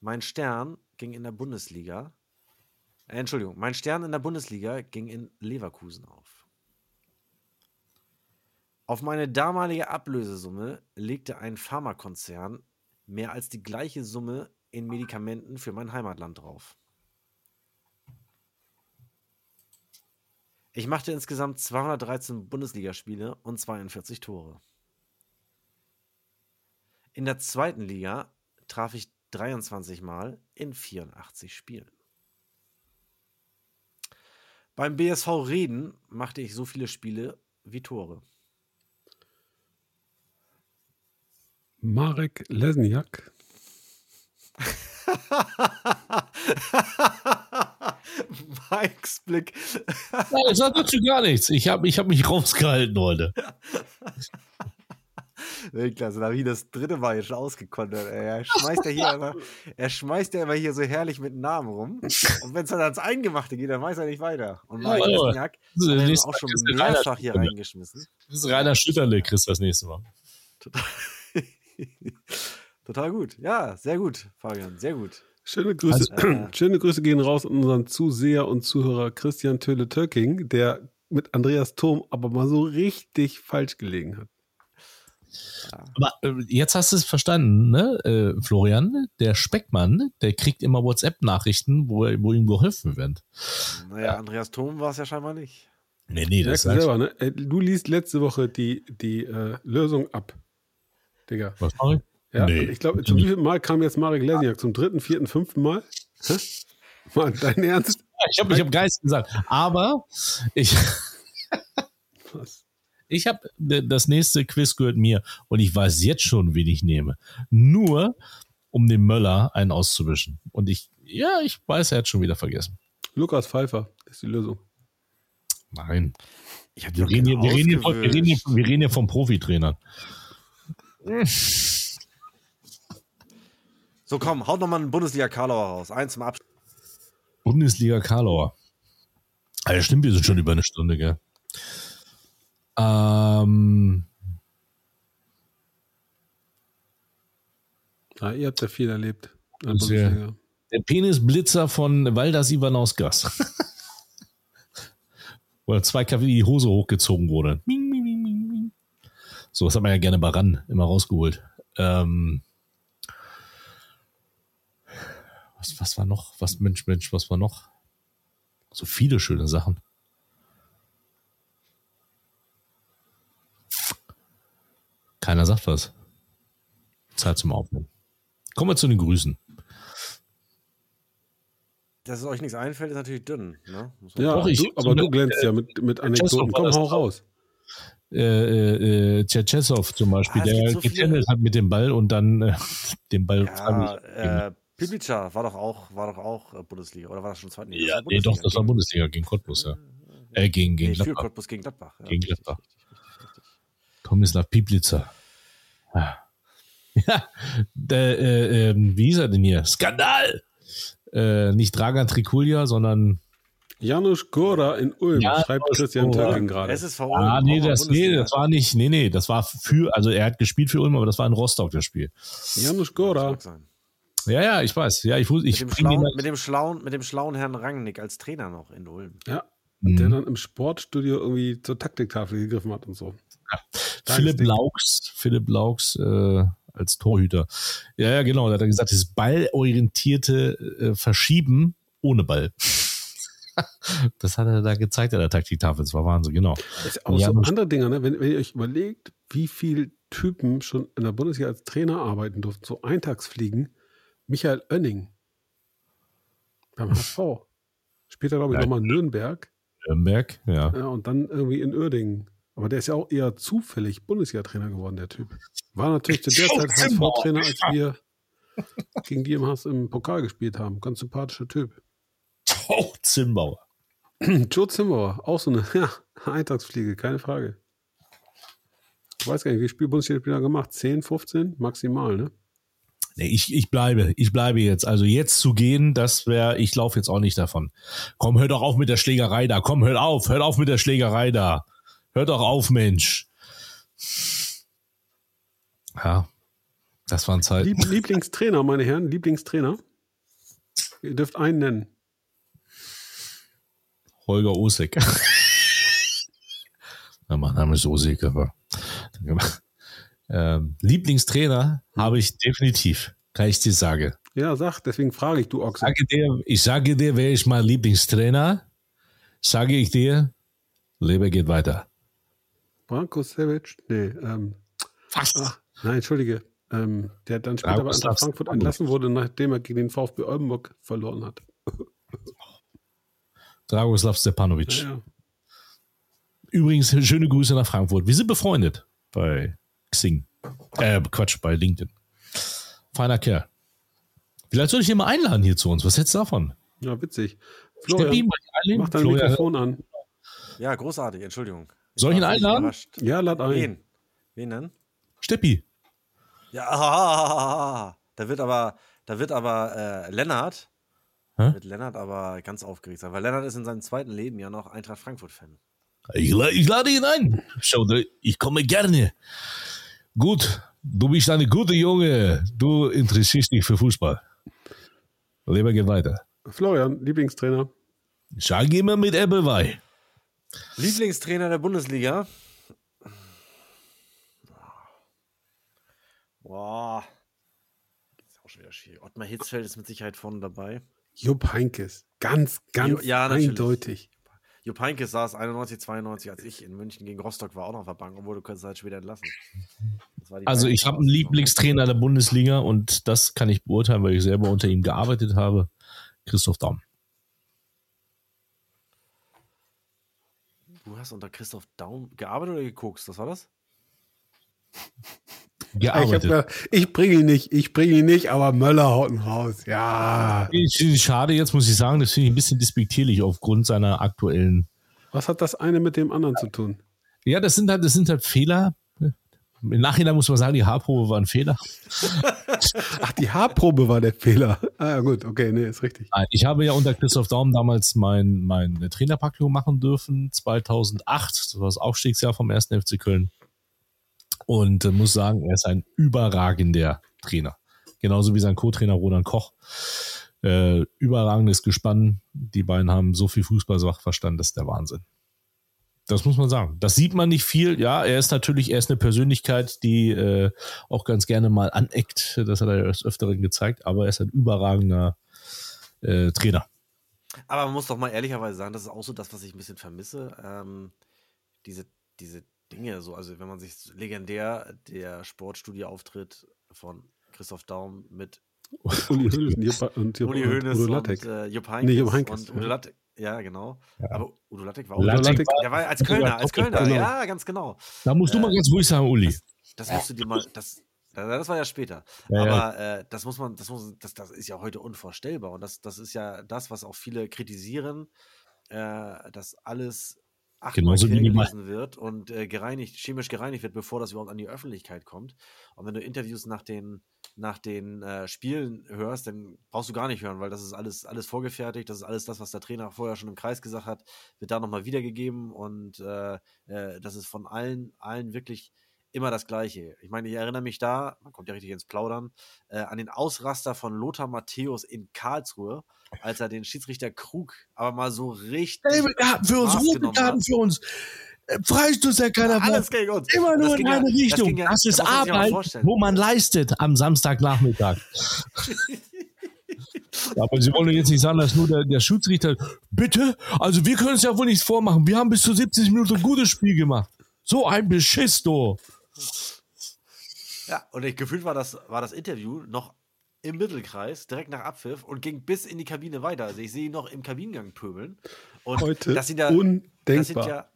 Mein Stern ging in der Bundesliga, äh, Entschuldigung, mein Stern in der Bundesliga ging in Leverkusen auf. Auf meine damalige Ablösesumme legte ein Pharmakonzern mehr als die gleiche Summe in Medikamenten für mein Heimatland drauf. Ich machte insgesamt 213 Bundesligaspiele und 42 Tore. In der zweiten Liga traf ich 23 Mal in 84 Spielen. Beim BSV Reden machte ich so viele Spiele wie Tore. Marek Lesniak. Mikes Blick. Nein, ich sag dazu gar nichts. Ich habe ich hab mich rausgehalten heute. Weltklasse, da habe ich das dritte Mal hier schon ausgekontert. Er schmeißt ja hier immer, er schmeißt ja immer hier so herrlich mit Namen rum. Und wenn es dann ans Eingemachte geht, dann weiß er nicht weiter. Und Marek Ja, ist hat auch schon mehrfach hier reingeschmissen. Das ist Rainer Schütterle, Chris, das nächste Mal. Total gut. Ja, sehr gut, Fabian, sehr gut. Schöne Grüße, Also, äh, schöne Grüße gehen raus an unseren Zuseher und Zuhörer Christian Töle-Töcking, der mit Andreas Thom aber mal so richtig falsch gelegen hat. Aber äh, jetzt hast du es verstanden, ne, äh, Florian? Der Speckmann, der kriegt immer WhatsApp-Nachrichten, wo, er- wo ihm geholfen wird. Naja, Andreas Thom war es ja scheinbar nicht. Nee, nee, das sagst selber, ne? Äh, Du liest letzte Woche die, die äh, Lösung ab. Digga. Was mach ich? Ja, Nee. ich glaube, zum wievielten Mal kam jetzt Marek Lesniak? Zum dritten, vierten, fünften Mal? Hä? Mann, dein Ernst? Ich habe ich hab Geist gesagt. Aber ich, Was? ich habe das nächste Quiz gehört mir und ich weiß jetzt schon, wen ich nehme. Nur um dem Möller einen auszuwischen. Und ich, ja, ich weiß, er hat schon wieder vergessen. Lukas Pfeiffer ist die Lösung. Nein. Wir reden, hier, wir, reden hier von, wir, reden hier, wir reden hier vom Profitrainer. So, komm, haut nochmal einen Bundesliga-Karlauer raus. Eins zum Abschluss. Bundesliga Karlauer. Also stimmt, wir sind schon über eine Stunde, gell? Ähm, Ja, ihr habt ja viel erlebt. der. Bundesliga. der Penisblitzer von Valdas Ivanauskas. Wo er zwei Kaffee die Hose hochgezogen wurde. Ming, ming, ming, ming, ming. So, das hat man ja gerne bei RAN immer rausgeholt. Ähm, was, was war noch? Was, Mensch, Mensch, was war noch? So viele schöne Sachen. Keiner sagt was. Zeit zum Aufnehmen. Kommen wir zu den Grüßen. Dass es euch nichts einfällt, ist natürlich dünn. Ne? Ja, Doch, ich- du, aber du glänzt ja mit, mit Anekdoten. war Komm, das hau raus. äh, äh, Tschetschesow zum Beispiel, Ah, der so getendelt hat mit dem Ball und dann äh, den Ball Ja, äh, Piblica war doch auch, war doch auch äh, Bundesliga. Oder war das schon zweite Liga? ja, nee, doch, das war Bundesliga gegen Cottbus, ja. Äh, gegen, gegen Nee, für Gladbach. Cottbus gegen Gladbach. Ja, Gegen Gladbach. Tomislav Piplica. Ah. Ja, der, äh, ähm, wie hieß er denn hier? Skandal! Äh, nicht Dragan Trikulja, sondern Janusz Gora in Ulm, Ja, schreibt Christian. Töcking gerade. SSV Ah, Ulm, nee, auch mal das, nee, das war nicht, nee, nee, das war für, also er hat gespielt für Ulm, aber das war in Rostock das Spiel. Janusz Gora. Ja, ja, ich weiß. Ja, ich wusste, Mit ich dem, schlauen, mit, dem schlauen, mit dem schlauen Herrn Rangnick als Trainer noch in Ulm. Ja. Und der Mhm. dann im Sportstudio irgendwie zur Taktiktafel gegriffen hat und so. Philipp Tagesdick. Laux, Philipp Laux äh, als Torhüter. Ja, ja, genau. Da hat er gesagt, das ballorientierte äh, Verschieben ohne Ball. das hat er da gezeigt an der Taktiktafel. Das war Wahnsinn, genau. Das ist auch Ja, so andere Dinge, ne? wenn, wenn ihr euch überlegt, wie viele Typen schon in der Bundesliga als Trainer arbeiten durften, so Eintagsfliegen. Michael Oenning beim HSV. Später, glaube ich, nochmal in Nürnberg Nürnberg, ja. ja, und dann irgendwie in Uerdingen. Aber der ist ja auch eher zufällig Bundesliga-Trainer geworden, der Typ. War natürlich zu der Zeit HSV-Trainer, als wir gegen die im, HS im Pokal gespielt haben. Ganz sympathischer Typ. Oh, Zimbauer. Joe Zimmer, auch so eine ja, Eintagsfliege, keine Frage. Ich weiß gar nicht, wie viel Bundesliga gemacht? 10, 15? Maximal, ne? Nee, ich, ich bleibe, ich bleibe jetzt. Also jetzt zu gehen, das wäre, ich laufe jetzt auch nicht davon. Komm, hör doch auf mit der Schlägerei da. Komm, hört auf, hört auf mit der Schlägerei da. Hört doch auf, Mensch. Ja, das waren Zeiten. Lieb Lieblingstrainer, meine Herren, Lieblingstrainer. Ihr dürft einen nennen. Holger Osek. ja, mein Name ist Osek, aber. Ähm, Lieblingstrainer habe ich definitiv, kann ich dir sagen. Ja, sag, deswegen frage ich, du Ochse. sage dir, ich sage dir, wer ist mein Lieblingstrainer? Sage ich dir, Leber geht weiter. Branko Savage? Nee, ähm, Was? ach, nein, entschuldige. Ähm, der dann später bei Eintracht Frankfurt entlassen wurde, nachdem er gegen den VfB Oldenburg verloren hat. Dragoslav Stepanovic. Ja, ja. Übrigens, schöne Grüße nach Frankfurt. Wir sind befreundet bei Xing. Äh, Quatsch, bei LinkedIn. Feiner Kerl. Vielleicht soll ich ihn mal einladen hier zu uns. Was hältst du davon? ja witzig. Steppi, Florian, mal einladen? mach dein Florian, Mikrofon an. Ja, großartig, Entschuldigung. Soll ich ihn einladen? Ja, lad ein. Wen? Wen denn? Steppi. Ja, ah, da wird aber, da wird aber äh, Lennart, Hä? wird Lennart aber ganz aufgeregt sein, weil Lennart ist in seinem zweiten Leben ja noch Eintracht Frankfurt-Fan. Ich, ich lade ihn ein. Schau, ich komme gerne. Gut, du bist eine gute Junge. Du interessierst dich für Fußball. Leber geht weiter. Florian, Lieblingstrainer. Sag immer mit Ebbelwei. Lieblingstrainer der Bundesliga? Boah. Ist auch schon wieder schwierig. Ottmar Hitzfeld ist mit Sicherheit vorne dabei. Jupp Heinkes. Ganz, ganz Ja, natürlich. eindeutig. Jupp Heynckes saß 91, 92, als ich in München gegen Rostock war, auch noch auf der Bank und wurde kurze Zeit später entlassen. Also ich habe einen. Lieblingstrainer der Bundesliga und das kann ich beurteilen, weil ich selber unter ihm gearbeitet habe. Christoph Daum. Du hast unter Christoph Daum gearbeitet oder gekokst? Was war das? Ich, Gearbeitet. ja- ich bringe ihn nicht, ich bringe ihn nicht, aber Möller haut ihn raus. Ja. Ich- Schade, jetzt muss ich sagen, das finde ich ein bisschen despektierlich aufgrund seiner aktuellen. Was hat das eine mit dem anderen zu tun? Ja, das sind halt, das sind halt Fehler. Im Nachhinein muss man sagen, die Haarprobe war ein Fehler. Ach, die Haarprobe war der Fehler. Ah, gut, okay, nee, ist richtig. Ich habe ja unter Christoph Daum damals mein, mein Trainerpraktikum machen dürfen, 2008. Das war das Aufstiegsjahr vom 1. FC Köln. Und äh, muss sagen, er ist ein überragender Trainer. Genauso wie sein Co-Trainer Roland Koch. Äh, überragendes Gespann. Die beiden haben so viel Fußballsachverstand, das ist der Wahnsinn. Das muss man sagen. Das sieht man nicht viel. Ja, er ist natürlich, er ist eine Persönlichkeit, die äh, auch ganz gerne mal aneckt. Das hat er ja des Öfteren gezeigt, aber er ist ein überragender äh, Trainer. Aber man muss doch mal ehrlicherweise sagen, das ist auch so das, was ich ein bisschen vermisse. Ähm, diese, diese Dinge, so, also wenn man sich legendär der Sportstudie-Auftritt von Christoph Daum mit Uli Hoeneß und Jupp, und Jupp, Uli und Hoeneß und Lattek. äh, Jupp Nee, Jupp Heynckes, und Udo ja. Lattek. Ja, genau. Aber Udo Lattek war auch Lattek war- Der war als Kölner, als Kölner. Genau. Ja, ganz genau. Da musst du mal ganz ruhig sagen, Uli. Das musst du dir mal, das, das war ja später. Ja, ja. Aber Äh, das muss man, das muss, das, das ist ja heute unvorstellbar. Und das, das ist ja das, was auch viele kritisieren, äh, dass alles achtmal gelesen wird und äh, gereinigt, chemisch gereinigt wird, bevor das überhaupt an die Öffentlichkeit kommt. Und wenn du Interviews nach den, nach den äh, Spielen hörst, dann brauchst du gar nicht hören, weil das ist alles, alles vorgefertigt. Das ist alles das, was der Trainer vorher schon im Kreis gesagt hat, wird da nochmal wiedergegeben und äh, äh, das ist von allen, allen wirklich immer das Gleiche. Ich meine, ich erinnere mich da, man kommt ja richtig ins Plaudern, äh, an den Ausraster von Lothar Matthäus in Karlsruhe, als er den Schiedsrichter Krug aber mal so richtig. Gelbe Karten für uns, rote Karten für uns. Äh, Freistoß der keiner Alles gegen uns. Immer Das nur in ja- eine das Richtung. ging ja- Das ist Arbeit, wo man leistet am Samstagnachmittag. Ja, Aber Sie wollen jetzt nicht sagen, dass nur der, der Schiedsrichter, bitte? Also wir können es ja wohl nicht vormachen. Wir haben bis zu 70 Minuten ein gutes Spiel gemacht. So ein Beschiss, du. Ja, und ich, gefühlt war das, war das Interview noch im Mittelkreis, direkt nach Abpfiff und ging bis in die Kabine weiter. Also ich sehe ihn noch im Kabinengang pöbeln. Und Heute das sind ja, Das sind undenkbar. ja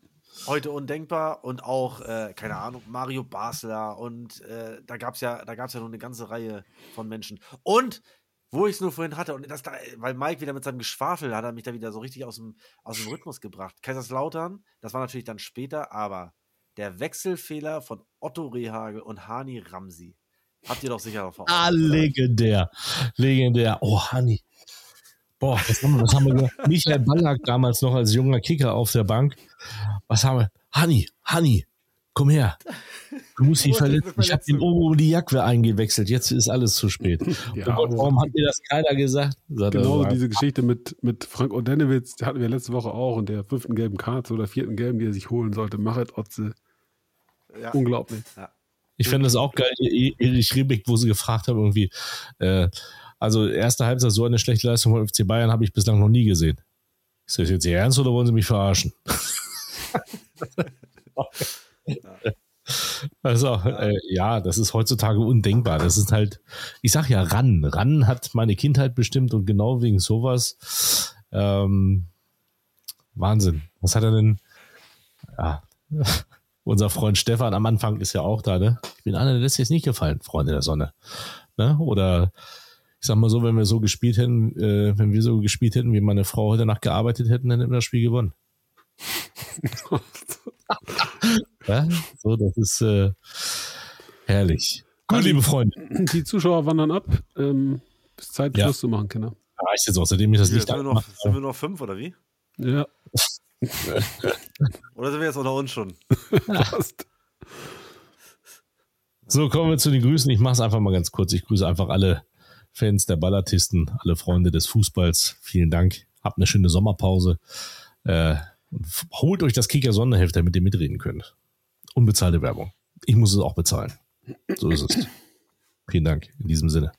heute undenkbar und auch, äh, keine Ahnung, Mario Basler und äh, da gab es ja, da gab's ja noch eine ganze Reihe von Menschen. Und wo ich es nur vorhin hatte, und das da, weil Mike wieder mit seinem Geschwafel hat er mich da wieder so richtig aus dem, aus dem Rhythmus gebracht. Kaiserslautern, das war natürlich dann später, aber der Wechselfehler von Otto Rehagel und Hani Ramsi. Habt ihr doch sicher noch vor Augen, Ah, legendär. Legendär. Oh, Hanni. Boah, was haben wir, was haben wir gemacht? Michael Ballack damals noch als junger Kicker auf der Bank. Was haben wir? Hanni, Hanni, komm her. Du musst dich verletzen. Ich habe den verletzen. Obo die Jacke eingewechselt. Jetzt ist alles zu spät. Ja, oh Gott, warum hat mir das keiner gesagt? Ja. diese Geschichte mit, mit Frank Odenewitz, die hatten wir letzte Woche auch und der fünften gelben Karte oder vierten gelben, die er sich holen sollte. Machet Otze. Ja. Unglaublich. Ich fände das auch geil, Erich Riebeck, wo sie gefragt haben, irgendwie, äh, also erste Halbzeit so eine schlechte Leistung von FC Bayern habe ich bislang noch nie gesehen. Ist das jetzt Ihr Ernst oder wollen Sie mich verarschen? Also, äh, ja, das ist heutzutage undenkbar. Das ist halt, ich sag ja, ran. Ran hat meine Kindheit bestimmt und genau wegen sowas. Ähm, Wahnsinn. Was hat er denn? Ja, unser Freund Stefan am Anfang ist ja auch da, ne? Ich bin einer, der lässt jetzt nicht gefallen, Freunde der Sonne. Ne? Oder ich sag mal so, wenn wir so gespielt hätten, äh, wenn wir so gespielt hätten, wie meine Frau heute Nacht gearbeitet hätten, dann hätten wir das Spiel gewonnen. Ja? So, das ist äh, herrlich. Gut, Also- liebe Freunde. Die Zuschauer wandern ab. Ähm, ist Zeit, Ja. Schluss zu machen, Kinder. Reicht jetzt auch, seitdem ich das Sind Licht wir, noch, angemacht sind habe. wir noch fünf oder wie? Ja, Oder sind wir jetzt unter uns schon? passt. So, kommen wir zu den Grüßen. Ich mache es einfach mal ganz kurz. Ich grüße einfach alle Fans der Ballatisten, alle Freunde des Fußballs. Vielen Dank. Habt eine schöne Sommerpause. Äh, holt euch das Kicker Sonderheft, damit ihr mitreden könnt. Unbezahlte Werbung. Ich muss es auch bezahlen. So ist es. Vielen Dank in diesem Sinne.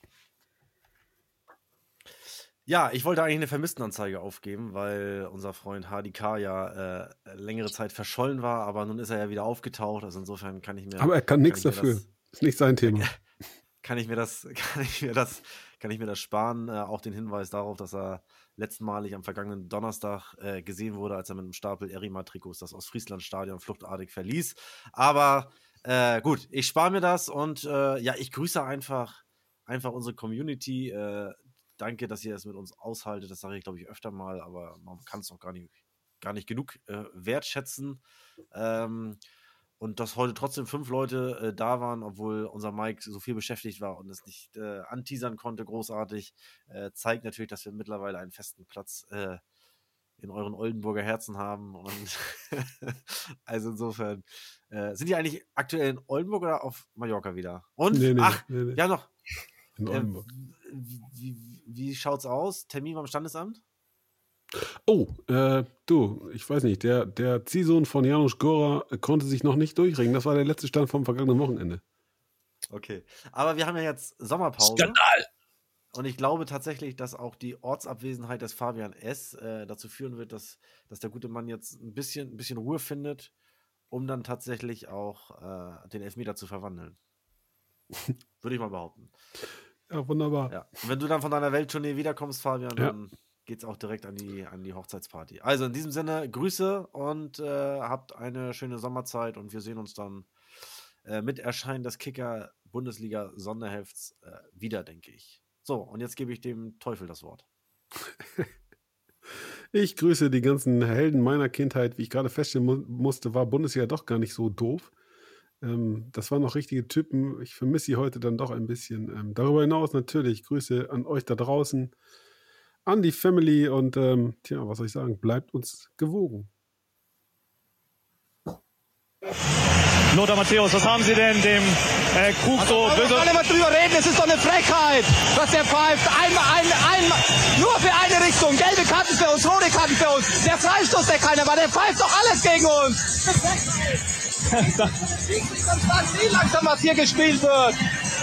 Ja, ich wollte eigentlich eine Vermisstenanzeige aufgeben, weil unser Freund HDK ja äh, längere Zeit verschollen war, aber nun ist er ja wieder aufgetaucht. Also insofern kann ich mir. Aber er kann nichts ich mir dafür. Das, Ist nicht sein Thema. kann ich mir das, kann ich mir das, kann ich mir das sparen. Äh, auch den Hinweis darauf, dass er letztmalig am vergangenen Donnerstag äh, gesehen wurde, als er mit einem Stapel Erima-Trikots das Ostfriesland-Stadion fluchtartig verließ. Aber äh, gut, ich spare mir das und äh, ja, ich grüße einfach, einfach unsere Community. Äh, danke, dass ihr es mit uns aushaltet. Das sage ich, glaube ich, öfter mal, aber man kann es auch gar nicht, gar nicht genug äh, wertschätzen. Ähm, und dass heute trotzdem fünf Leute äh, da waren, obwohl unser Mike so viel beschäftigt war und es nicht äh, anteasern konnte, großartig, äh, zeigt natürlich, dass wir mittlerweile einen festen Platz äh, in euren Oldenburger Herzen haben. Und also insofern, äh, sind die eigentlich aktuell in Oldenburg oder auf Mallorca wieder? Und, Nee, nee, ach, nee, nee. ja noch, In äh, Oldenburg. Wie, wie, wie schaut's aus? Termin beim Standesamt? Oh, äh, du, ich weiß nicht, der, der Ziehsohn von Janusz Gora konnte sich noch nicht durchringen. Das war der letzte Stand vom vergangenen Wochenende. Okay. Aber wir haben ja jetzt Sommerpause. Skandal! Und ich glaube tatsächlich, dass auch die Ortsabwesenheit des Fabian S. Äh, dazu führen wird, dass, dass der gute Mann jetzt ein bisschen, ein bisschen Ruhe findet, um dann tatsächlich auch äh, den Elfmeter zu verwandeln. Würde ich mal behaupten. Ja, wunderbar. Ja. Und wenn du dann von deiner Welttournee wiederkommst, Fabian, Ja. dann geht's auch direkt an die, an die Hochzeitsparty. Also in diesem Sinne, Grüße und äh, habt eine schöne Sommerzeit und wir sehen uns dann äh, mit Erscheinen des Kicker Bundesliga Sonderhefts äh, wieder, denke ich. So, und jetzt gebe ich dem Teufel das Wort. Ich grüße die ganzen Helden meiner Kindheit. Wie ich gerade feststellen mu musste, war Bundesliga doch gar nicht so doof. Ähm, das waren noch richtige Typen. Ich vermisse sie heute dann doch ein bisschen. Ähm, darüber hinaus natürlich Grüße an euch da draußen, an die Family und ähm, tja, was soll ich sagen, bleibt uns gewogen. Lothar Matthäus, was haben Sie denn dem äh, Krug so Also, böse? kann nicht drüber reden, es ist doch eine Frechheit, was der pfeift. Einmal, ein, einmal, nur für eine Richtung. Gelbe Karten für uns, rote Karten für uns. Der Freistoß, der keiner war, der pfeift doch alles gegen uns. Wie langsam, was hier gespielt wird.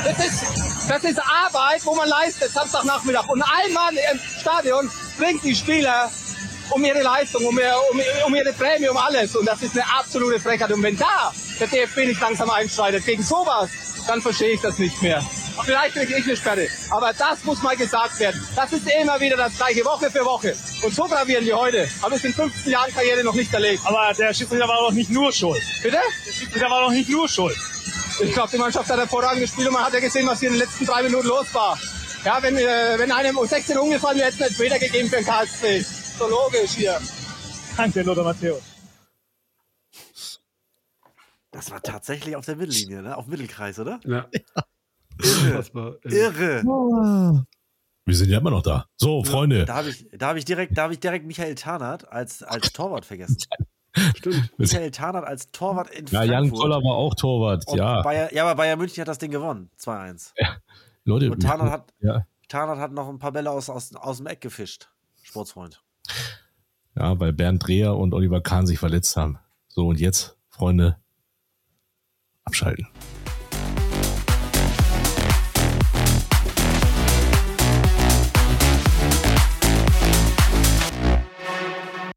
Das ist, das ist Arbeit, wo man leistet, Samstagnachmittag. Und ein Mann im Stadion bringt die Spieler um ihre Leistung, um, um, um ihre Prämie, um alles. Und das ist eine absolute Frechheit. Und wenn da der DFB nicht langsam einschreitet gegen sowas, dann verstehe ich das nicht mehr. Vielleicht kriege ich eine Sperre. Aber das muss mal gesagt werden. Das ist immer wieder das gleiche, Woche für Woche. Und so gravieren wir heute. Habe ich in 15 Jahren Karriere noch nicht erlebt. Aber der Schiedsrichter war doch nicht nur schuld. Bitte? Der Schiedsrichter war doch nicht nur schuld. Ich glaube, die Mannschaft hat hervorragend gespielt und man hat ja gesehen, was hier in den letzten drei Minuten los war. Ja, wenn, äh, wenn einem um 16 umgefallen wäre, hätte es einen Elfmeter gegeben für den KSC. So logisch hier. Danke, Lothar Matthäus. Das war tatsächlich auf der Mittellinie, ne? Auf Mittelkreis, oder? Ja. Irre. Äh, Irre. Wir sind ja immer noch da. So, Freunde. Da habe ich, da hab ich, direkt, da hab ich direkt Michael Tarnath als, als Torwart vergessen. Stimmt. Michael Tarnath als Torwart in Ja. Jan Koller war auch Torwart. Und Ja. Bayer, ja, aber Bayern München hat das Ding gewonnen. 2-1. Leute, Und Tarnath hat, ja. Tarnath hat noch ein paar Bälle aus, aus, aus dem Eck gefischt. Sportsfreund. ja, weil Bernd Dreher und Oliver Kahn sich verletzt haben. So, und jetzt, Freunde, abschalten.